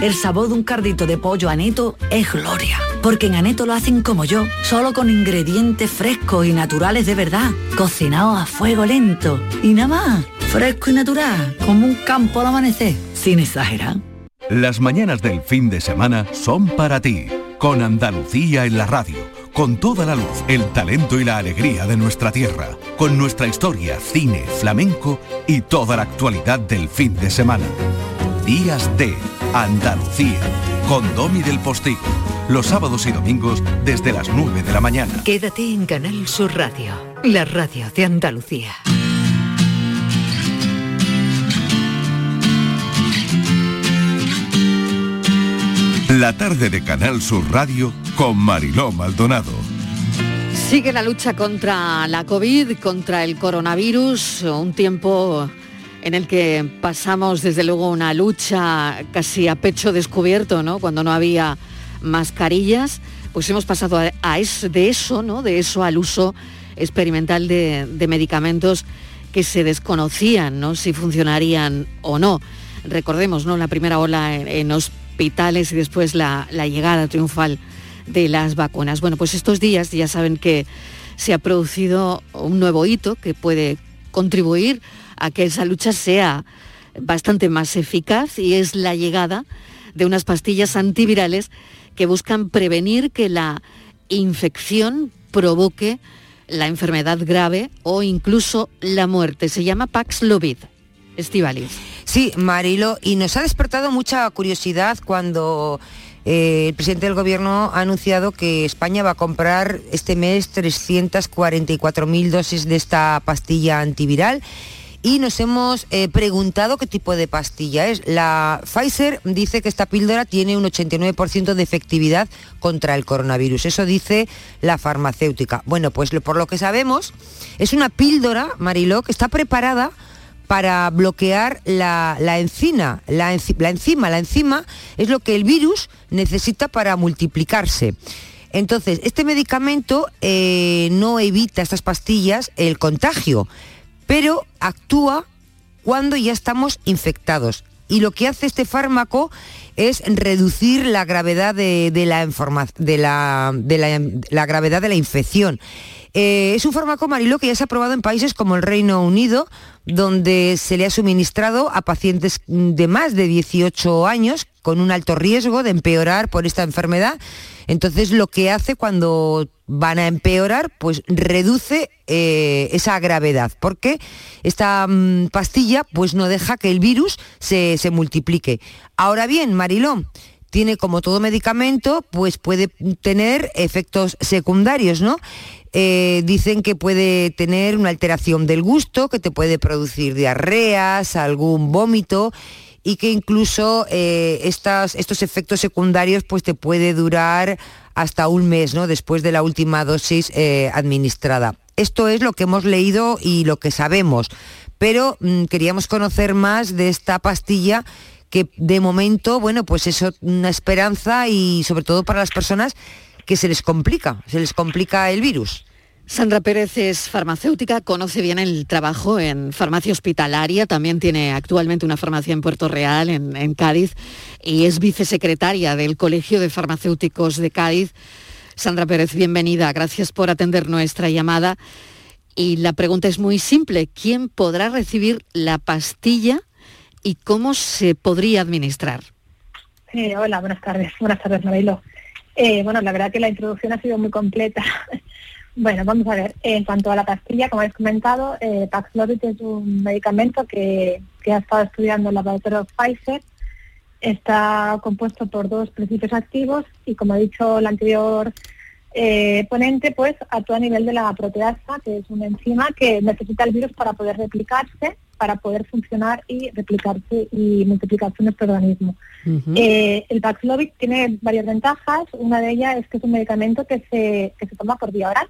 El sabor de un cardito de pollo aneto es gloria. Porque en Aneto lo hacen como yo, solo con ingredientes frescos y naturales de verdad, cocinados a fuego lento. Y nada más, fresco y natural, como un campo al amanecer, sin exagerar. Las mañanas del fin de semana son para ti, con Andalucía en la radio, con toda la luz, el talento y la alegría de nuestra tierra, con nuestra historia, cine, flamenco y toda la actualidad del fin de semana. Días de Andalucía, con Domi del Postigo, los sábados y domingos desde las 9 de la mañana. Quédate en Canal Sur Radio, la radio de Andalucía. La tarde de Canal Sur Radio con Mariló Maldonado. Sigue la lucha contra la COVID, contra el coronavirus, un tiempo en el que pasamos desde luego una lucha casi a pecho descubierto, ¿no? Cuando no había mascarillas, pues hemos pasado a, es- de eso, ¿no? De eso al uso experimental de, medicamentos que se desconocían, ¿no? Si funcionarían o no. Recordemos, ¿no? La primera ola en, hospitales y después la llegada triunfal de las vacunas. Bueno, pues estos días ya saben que se ha producido un nuevo hito que puede contribuir a que esa lucha sea bastante más eficaz y es la llegada de unas pastillas antivirales que buscan prevenir que la infección provoque la enfermedad grave o incluso la muerte. Se llama Paxlovid. Estivalis. Sí, Marilo, y nos ha despertado mucha curiosidad cuando eh, el presidente del gobierno ha anunciado que España va a comprar este mes 344.000 dosis de esta pastilla antiviral. Y nos hemos eh, preguntado qué tipo de pastilla es. La Pfizer dice que esta píldora tiene un 89% de efectividad contra el coronavirus. Eso dice la farmacéutica. Bueno, pues por lo que sabemos, es una píldora, Mariló, que está preparada para bloquear la, la encina, la, enci- la enzima. La enzima es lo que el virus necesita para multiplicarse. Entonces, este medicamento eh, no evita estas pastillas el contagio, pero actúa cuando ya estamos infectados. Y lo que hace este fármaco es reducir la gravedad de, la, infección. Eh, es un fármaco marilo que ya se ha aprobado en países como el Reino Unido, donde se le ha suministrado a pacientes de más de 18 años con un alto riesgo de empeorar por esta enfermedad. Entonces lo que hace cuando van a empeorar, pues reduce eh, esa gravedad, porque esta mm, pastilla pues no deja que el virus se, se multiplique. Ahora bien, Marilón, tiene como todo medicamento, pues puede tener efectos secundarios, ¿no? Eh, dicen que puede tener una alteración del gusto, que te puede producir diarreas, algún vómito y que incluso eh, estas- estos efectos secundarios pues te puede durar hasta un mes, ¿no? Después de la última dosis eh, administrada. Esto es lo que hemos leído y lo que sabemos, pero mm, queríamos conocer más de esta pastilla que de momento, bueno, pues eso, una esperanza y sobre todo para las personas que se les complica, se les complica el virus. Sandra Pérez es farmacéutica, conoce bien el trabajo en farmacia hospitalaria, también tiene actualmente una farmacia en Puerto Real, en, Cádiz, y es vicesecretaria del Colegio de Farmacéuticos de Cádiz. Sandra Pérez, bienvenida, gracias por atender nuestra llamada. Y la pregunta es muy simple, ¿quién podrá recibir la pastilla y cómo se podría administrar? Eh, hola, buenas tardes. Buenas tardes, Marilo. Eh, bueno, la verdad que la introducción ha sido muy completa. Bueno, vamos a ver. En cuanto a la pastilla, como habéis comentado, eh, Paxlovid es un medicamento que, que ha estado estudiando el laboratorio Pfizer. Está compuesto por dos principios activos y, como ha dicho la anterior eh, ponente, pues actúa a nivel de la proteasa, que es una enzima que necesita el virus para poder replicarse, para poder funcionar y replicarse y multiplicarse en nuestro organismo. Eh, el Paxlovid tiene varias ventajas. Una de ellas es que es un medicamento que se, que se toma por vía oral.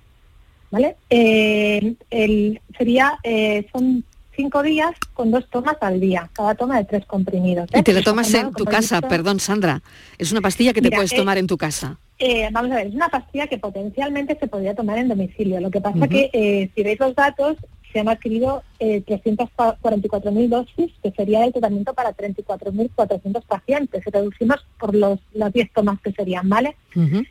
¿Vale? Eh, el, sería, eh, son cinco días con dos tomas al día, cada toma de tres comprimidos. ¿eh? Y te Está tomas en tu casa, perdón Sandra, es una pastilla que te Mira, puedes eh, tomar en tu casa. eh, vamos a ver, es una pastilla que potencialmente se podría tomar en domicilio. Lo que pasa que eh, si veis los datos, se han adquirido eh, 344.000 dosis, que sería el tratamiento para 34.400 pacientes. Si reducimos por los, las 10 tomas que serían, ¿vale?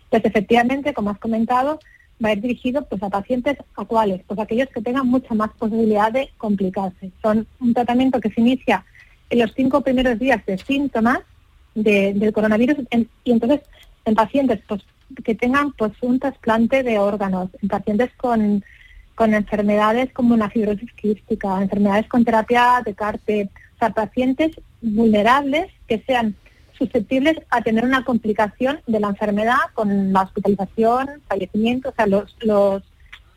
Pues efectivamente, como has comentado, va a ir dirigido pues, a pacientes actuales, pues aquellos que tengan mucha más posibilidad de complicarse. Son un tratamiento que se inicia en los cinco primeros días de síntomas del coronavirus y entonces en pacientes pues, que tengan pues, un trasplante de órganos, en pacientes con, con enfermedades como una fibrosis quística, enfermedades con terapia de CARPE, o sea, pacientes vulnerables que sean susceptibles a tener una complicación de la enfermedad con la hospitalización, fallecimiento, o sea, los, los,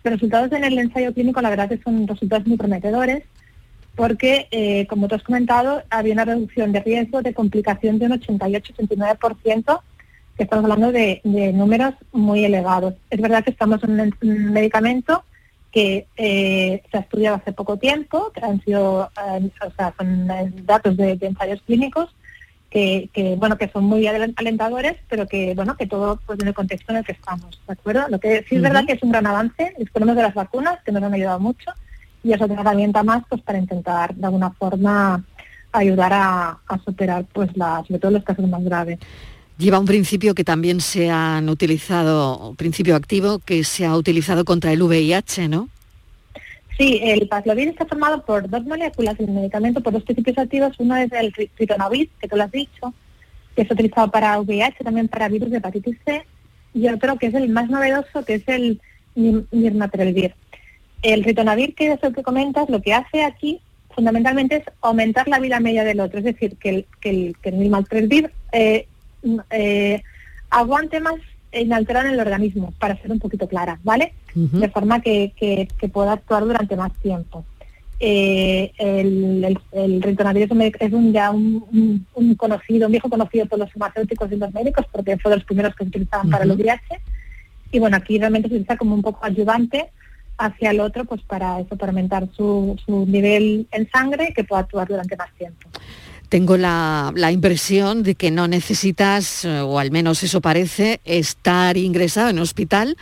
resultados en el ensayo clínico la verdad que son resultados muy prometedores porque, eh, como tú has comentado, había una reducción de riesgo de complicación de un 88-89%, que estamos hablando de, números muy elevados. Es verdad que estamos en un, medicamento que eh, se ha estudiado hace poco tiempo, que han sido, eh, o sea, son datos de ensayos clínicos, que, bueno que son muy alentadores, pero que bueno que todo pues en el contexto en el que estamos, ¿de acuerdo? Lo que sí es verdad que es un gran avance, disponemos de las vacunas que nos han ayudado mucho y es otra herramienta más pues para intentar de alguna forma ayudar a, superar pues la, sobre todo los casos más graves. Lleva un principio que también se han utilizado, principio activo, que se ha utilizado contra el VIH, ¿no? Sí, el Paxlovid está formado por dos moléculas del medicamento, por dos principios activos. Uno es el ritonavir, que tú lo has dicho, que es utilizado para VIH, también para virus de hepatitis C, y otro que es el más novedoso, que es el nirmatrelvir. El ritonavir, que es el que comentas, lo que hace aquí fundamentalmente es aumentar la vida media del otro, es decir, que el, que eh, eh, aguante más inalterar en el organismo, para ser un poquito clara, ¿vale? De forma que, que, pueda actuar durante más tiempo. Eh, el, el, el es un, ya un, conocido, un viejo conocido por los farmacéuticos y los médicos, porque fue de los primeros que se utilizaban para el VIH. Y bueno, aquí realmente se utiliza como un poco ayudante hacia el otro, pues para eso, para aumentar su, su nivel en sangre y que pueda actuar durante más tiempo tengo la, impresión de que no necesitas, eh, o al menos eso parece, estar ingresado en hospital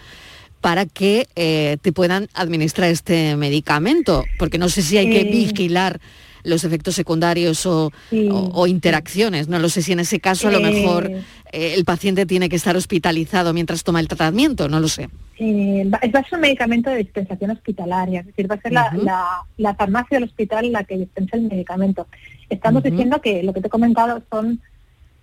para que eh, te puedan administrar este medicamento, porque no sé si hay que vigilar los efectos secundarios o, interacciones. No lo sé si en ese caso a lo mejor eh, el paciente tiene que estar hospitalizado mientras toma el tratamiento, no lo sé. va a ser un medicamento de dispensación hospitalaria, es decir, va a ser la, farmacia del hospital la que dispensa el medicamento. Estamos diciendo que lo que te he comentado son,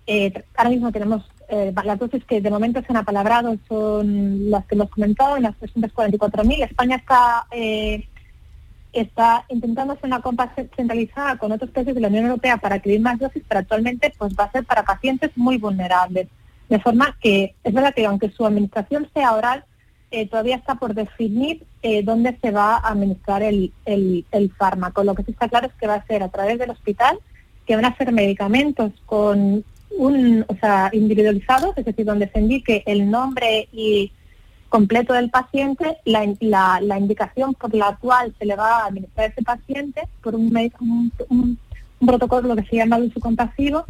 eh, ahora mismo tenemos eh, las dosis que de momento se han apalabrado, son las que hemos comentado, en las 344.000. España está eh, está intentando hacer una compra centralizada con otros países de la Unión Europea para adquirir más dosis, pero actualmente pues va a ser para pacientes muy vulnerables. De forma que es verdad que aunque su administración sea oral, eh, todavía está por definir eh, dónde se va a administrar el, el, fármaco. Lo que sí está claro es que va a ser a través del hospital, que van a ser medicamentos con un, o sea, individualizados, es decir, donde se indique el nombre y completo del paciente, la, la, indicación por la cual se le va a administrar a ese paciente por un, un, un, un protocolo que se llama uso compasivo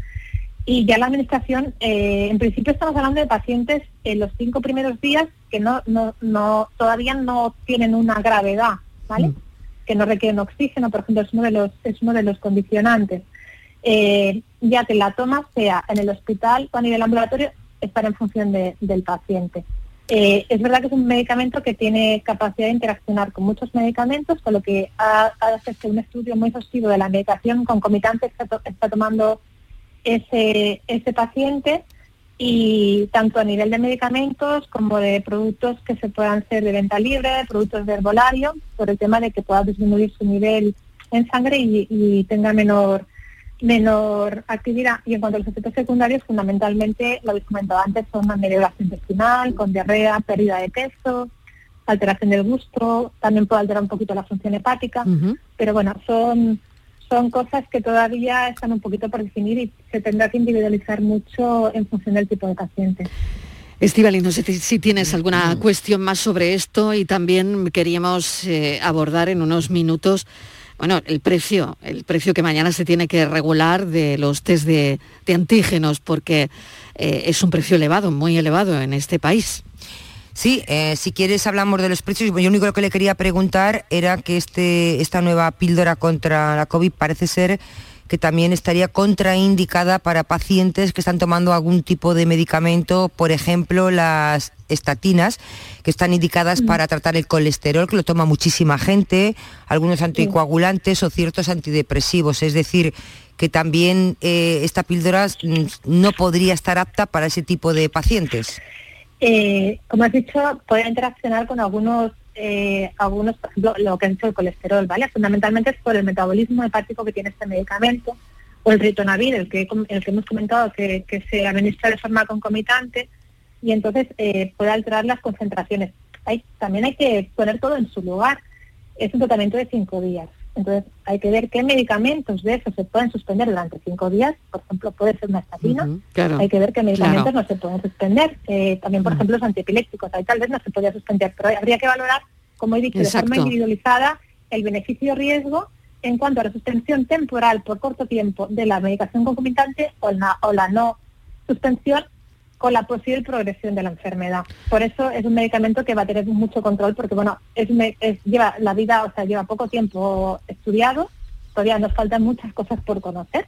y ya la administración, eh, en principio estamos hablando de pacientes en los cinco primeros días que no, no, no todavía no tienen una gravedad, ¿vale? Mm. Que no requieren oxígeno, por ejemplo, es uno de los, es uno de los condicionantes. Eh, ya que la toma sea en el hospital o a nivel ambulatorio, es para en función del paciente. Eh, es verdad que es un medicamento que tiene capacidad de interaccionar con muchos medicamentos, con lo que ha, ha un estudio muy exhaustivo de la medicación concomitante que está, está tomando ese, ese paciente y tanto a nivel de medicamentos como de productos que se puedan ser de venta libre, productos de herbolario, por el tema de que pueda disminuir su nivel en sangre y, tenga menor menor actividad. Y en cuanto a los efectos secundarios, fundamentalmente, lo habéis comentado antes, son amelioración intestinal, con diarrea, pérdida de peso, alteración del gusto, también puede alterar un poquito la función hepática, pero bueno, son son cosas que todavía están un poquito por definir y se tendrá que individualizar mucho en función del tipo de paciente. Estivali, no sé si tienes alguna cuestión más sobre esto y también queríamos eh, abordar en unos minutos, bueno, el precio, el precio que mañana se tiene que regular de los test de, antígenos, porque eh, es un precio elevado, muy elevado en este país. Sí, eh, si quieres hablamos de los precios. Yo lo único que le quería preguntar era que este, esta nueva píldora contra la COVID parece ser que también estaría contraindicada para pacientes que están tomando algún tipo de medicamento, por ejemplo, las estatinas, que están indicadas para tratar el colesterol, que lo toma muchísima gente, algunos anticoagulantes o ciertos antidepresivos. Es decir, que también eh, esta píldora mm, no podría estar apta para ese tipo de pacientes. Eh, como has dicho, puede interaccionar con algunos, eh, algunos, por ejemplo, lo que han dicho el colesterol, ¿vale? Fundamentalmente es por el metabolismo hepático que tiene este medicamento, o el ritonavir, el que, el que hemos comentado que, que se administra de forma concomitante, y entonces eh, puede alterar las concentraciones. Hay, también hay que poner todo en su lugar. Es un tratamiento de cinco días. Entonces hay que ver qué medicamentos de esos se pueden suspender durante cinco días. Por ejemplo, puede ser una estatina. hay que ver qué medicamentos no se pueden suspender. Eh, también, por ejemplo, los antiepilépticos. Ahí tal vez no se podría suspender, pero habría que valorar, como he dicho, de forma individualizada el beneficio-riesgo en cuanto a la suspensión temporal por corto tiempo de la medicación concomitante o o la no suspensión con la posible progresión de la enfermedad. Por eso es un medicamento que va a tener mucho control porque bueno, es, lleva la vida, o sea, lleva poco tiempo estudiado, todavía nos faltan muchas cosas por conocer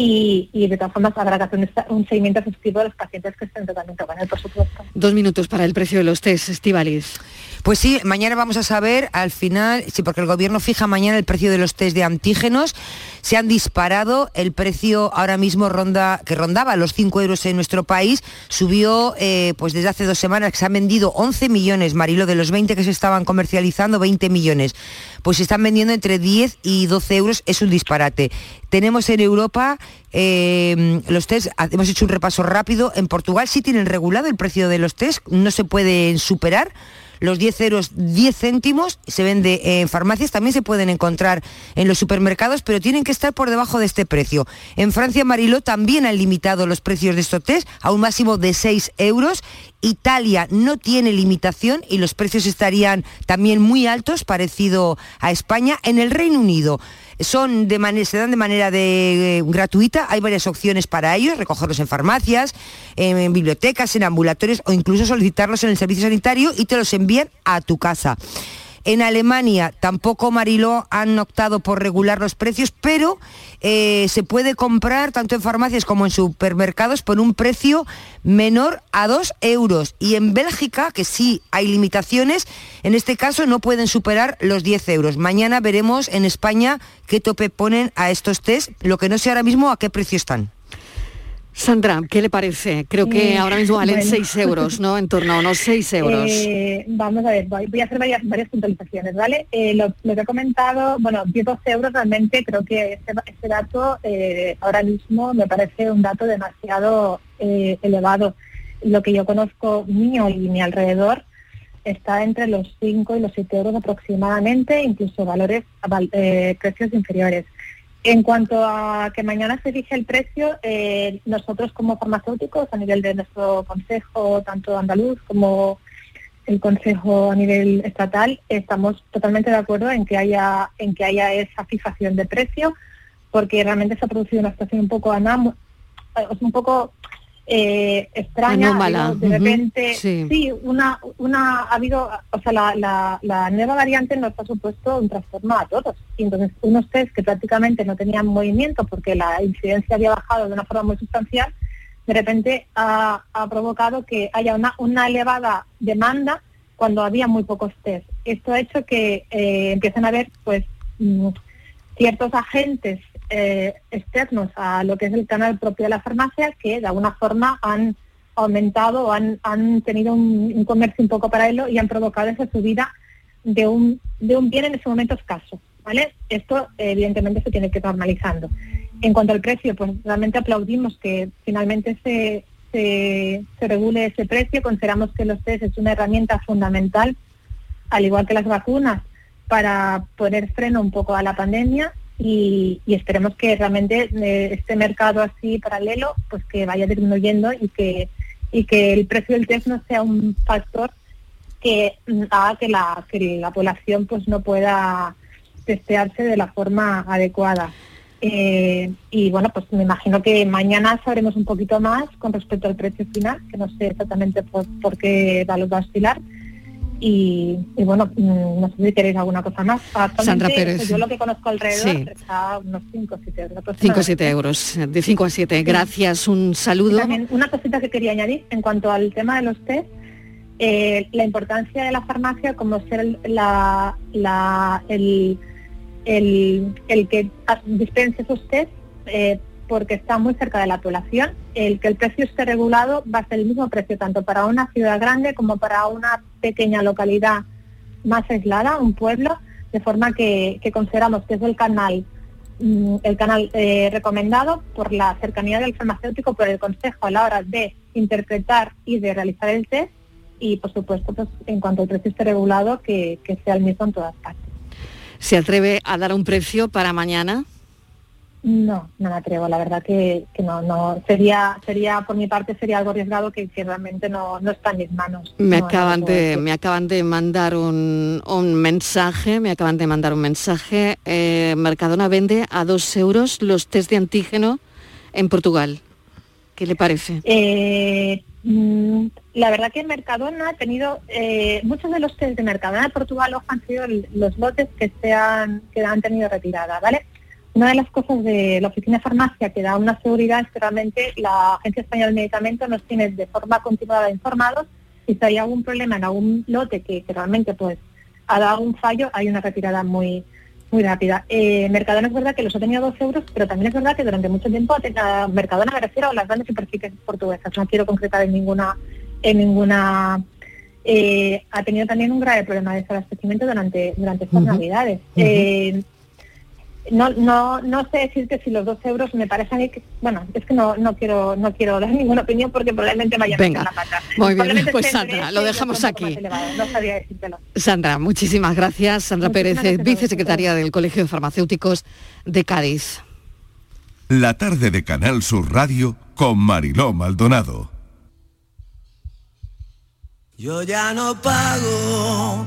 y, de todas formas habrá que hacer un, seguimiento efectivo de los pacientes que estén en tratamiento con él, por supuesto. Dos minutos para el precio de los test, Estivalis. Pues sí, mañana vamos a saber al final, sí, porque el gobierno fija mañana el precio de los test de antígenos. Se han disparado, el precio ahora mismo ronda, que rondaba los 5 euros en nuestro país, subió eh, pues desde hace dos semanas se han vendido 11 millones, Marilo, de los 20 que se estaban comercializando, 20 millones. Pues se están vendiendo entre 10 y 12 euros, es un disparate. Tenemos en Europa eh, los test, hemos hecho un repaso rápido, en Portugal sí tienen regulado el precio de los test, no se pueden superar los 10 euros 10 céntimos, se vende en farmacias, también se pueden encontrar en los supermercados, pero tienen que estar por debajo de este precio. En Francia, Mariló también han limitado los precios de estos test a un máximo de 6 euros. Italia no tiene limitación y los precios estarían también muy altos, parecido a España. En el Reino Unido, son se dan de manera eh, gratuita, hay varias opciones para ellos, recogerlos en farmacias, en, bibliotecas, en ambulatorios o incluso solicitarlos en el servicio sanitario y te los envían a tu casa. En Alemania tampoco Mariló han optado por regular los precios, pero eh, se puede comprar tanto en farmacias como en supermercados por un precio menor a 2 euros. Y en Bélgica, que sí hay limitaciones, en este caso no pueden superar los 10 euros. Mañana veremos en España qué tope ponen a estos test, lo que no sé ahora mismo a qué precio están. Sandra, ¿qué le parece? Creo que ahora mismo valen 6 euros, ¿no? En torno a unos 6 euros. Eh, vamos a ver, voy a hacer varias, puntualizaciones, ¿vale? Eh, lo, que he comentado, bueno, 10 12 euros realmente creo que este, este dato eh, ahora mismo me parece un dato demasiado elevado. Lo que yo conozco mío y mi alrededor está entre los 5 y los 7 euros aproximadamente, incluso valores, precios inferiores. En cuanto a que mañana se elige el precio, eh, nosotros como farmacéuticos, a nivel de nuestro consejo, tanto andaluz como el consejo a nivel estatal, estamos totalmente de acuerdo en que haya, en que haya esa fijación de precio, porque realmente se ha producido una situación un poco anam un poco eh, extraña, de repente, sí. una, una, ha habido, o sea, la, la, nueva variante nos ha supuesto un trastorno a todos. Y entonces, unos test que prácticamente no tenían movimiento porque la incidencia había bajado de una forma muy sustancial, de repente ha, provocado que haya una, una elevada demanda cuando había muy pocos test. Esto ha hecho que eh, empiecen a haber, pues, mm, ciertos agentes eh, externos a lo que es el canal propio de la farmacia que de alguna forma han aumentado o han, tenido un, comercio un poco paralelo y han provocado esa subida de un, de un bien en ese momento escaso. ¿vale? Esto evidentemente se tiene que ir normalizando. En cuanto al precio, pues realmente aplaudimos que finalmente se, se, se regule ese precio. Consideramos que los test es una herramienta fundamental, al igual que las vacunas, para poner freno un poco a la pandemia y, esperemos que realmente eh, este mercado así paralelo pues que vaya disminuyendo y que y que el precio del test no sea un factor que mm, haga que la, que la población pues no pueda testearse de la forma adecuada. Eh, y bueno, pues me imagino que mañana sabremos un poquito más con respecto al precio final, que no sé exactamente por, por qué valor va a oscilar. Y, y bueno, mm, no sé si queréis alguna cosa más. Actualmente, Sandra Pérez. yo lo que conozco alrededor Sí. está a unos 5 o 7 euros. 5 o 7 euros, de 5 a 7. Gracias, un saludo. También una cosita que quería añadir en cuanto al tema de los test, eh, la importancia de la farmacia como ser la, la- el, el, el que dispense esos test eh, porque está muy cerca de la población. El que el precio esté regulado va a ser el mismo precio tanto para una ciudad grande como para una pequeña localidad más aislada, un pueblo, de forma que, consideramos que es el canal mm, el canal eh, recomendado por la cercanía del farmacéutico, por el consejo a la hora de interpretar y de realizar el test y, por supuesto, pues en cuanto al precio esté regulado, que, que sea el mismo en todas partes. ¿Se atreve a dar un precio para mañana? No, no me atrevo, la verdad que, que no, no sería, sería por mi parte sería algo arriesgado que, que realmente no, no está en mis manos. Me No, acaban de, me acaban de mandar un, un mensaje, me acaban de mandar un mensaje. eh, Mercadona vende a dos euros los test de antígeno en Portugal. ¿Qué le parece? Eh, mm, la verdad que Mercadona ha tenido eh, muchos de los test de Mercadona de Portugal han sido los lotes que se han, que han tenido retirada, ¿vale? Una de las cosas de la oficina de farmacia que da una seguridad es que realmente la Agencia Española del Medicamento nos tiene de forma continuada informados y si hay algún problema en algún lote que, que realmente pues ha dado un fallo, hay una retirada muy muy rápida. Eh, Mercadona es verdad que los ha tenido a dos euros, pero también es verdad que durante mucho tiempo ha tenido- Mercadona me refiero a las grandes superficies portuguesas, no quiero concretar en ninguna, en ninguna eh, ha tenido también un grave problema de desabastecimiento durante, durante estas navidades. Eh, no, no, no sé decirte si los dos euros me parece a mí que, bueno, es que no, no quiero, no quiero dar ninguna opinión porque probablemente vaya a Venga. la pata. Muy bien, pues Sandra, lo dejamos aquí. elevado, No decírtelo. Sandra, muchísimas gracias. Sandra Muchísimas Pérez, gracias vicesecretaria del Colegio de Farmacéuticos de Cádiz. La tarde de Canal Sur Radio con Mariló Maldonado. Yo ya no pago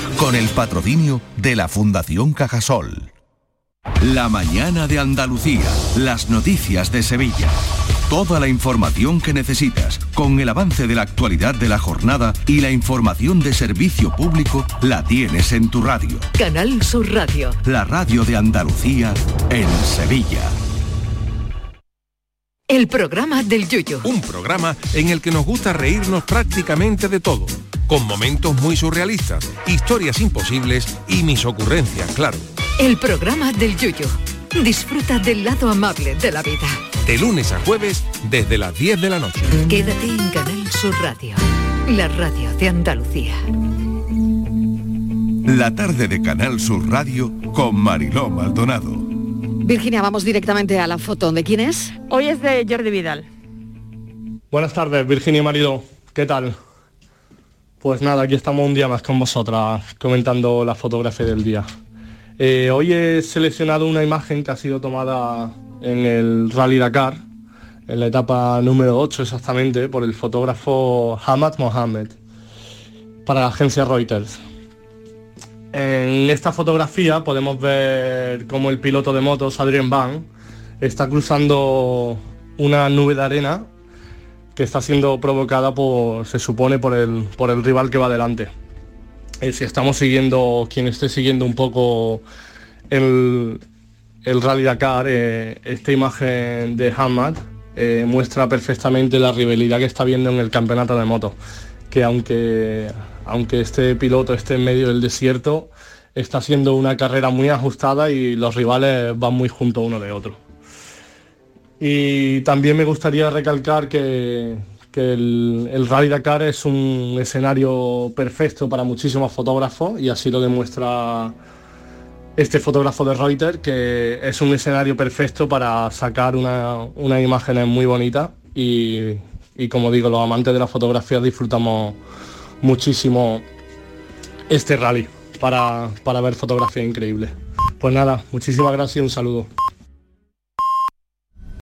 con el patrocinio de la Fundación Cajasol. La mañana de Andalucía, las noticias de Sevilla. Toda la información que necesitas, con el avance de la actualidad de la jornada y la información de servicio público, la tienes en tu radio. Canal Sur Radio. La radio de Andalucía en Sevilla. El programa del Yuyo. Un programa en el que nos gusta reírnos prácticamente de todo, con momentos muy surrealistas, historias imposibles y mis ocurrencias, claro. El programa del Yuyo. Disfruta del lado amable de la vida. De lunes a jueves desde las 10 de la noche. Quédate en Canal Sur Radio. La radio de Andalucía. La tarde de Canal Sur Radio con Mariló Maldonado. Virginia, vamos directamente a la foto. ¿De quién es? Hoy es de Jordi Vidal. Buenas tardes, Virginia y Marido. ¿Qué tal? Pues nada, aquí estamos un día más con vosotras comentando la fotografía del día. Eh, hoy he seleccionado una imagen que ha sido tomada en el Rally Dakar, en la etapa número 8 exactamente, por el fotógrafo Hamad Mohamed, para la agencia Reuters. En esta fotografía podemos ver cómo el piloto de motos, Adrien Van, está cruzando una nube de arena que está siendo provocada por, se supone, por el, por el rival que va delante. Eh, si estamos siguiendo, quien esté siguiendo un poco el, el Rally Dakar, eh, esta imagen de Hamad eh, muestra perfectamente la rivalidad que está viendo en el campeonato de moto. que aunque, aunque este piloto esté en medio del desierto, está haciendo una carrera muy ajustada y los rivales van muy juntos uno de otro. Y también me gustaría recalcar que, el, Rally Dakar es un escenario perfecto para muchísimos fotógrafos y así lo demuestra este fotógrafo de Reuters, que es un escenario perfecto para sacar una, unas imágenes muy bonitas y, y como digo, los amantes de la fotografía disfrutamos muchísimo este rally para, para ver fotografía increíble. Pues nada, muchísimas gracias y un saludo.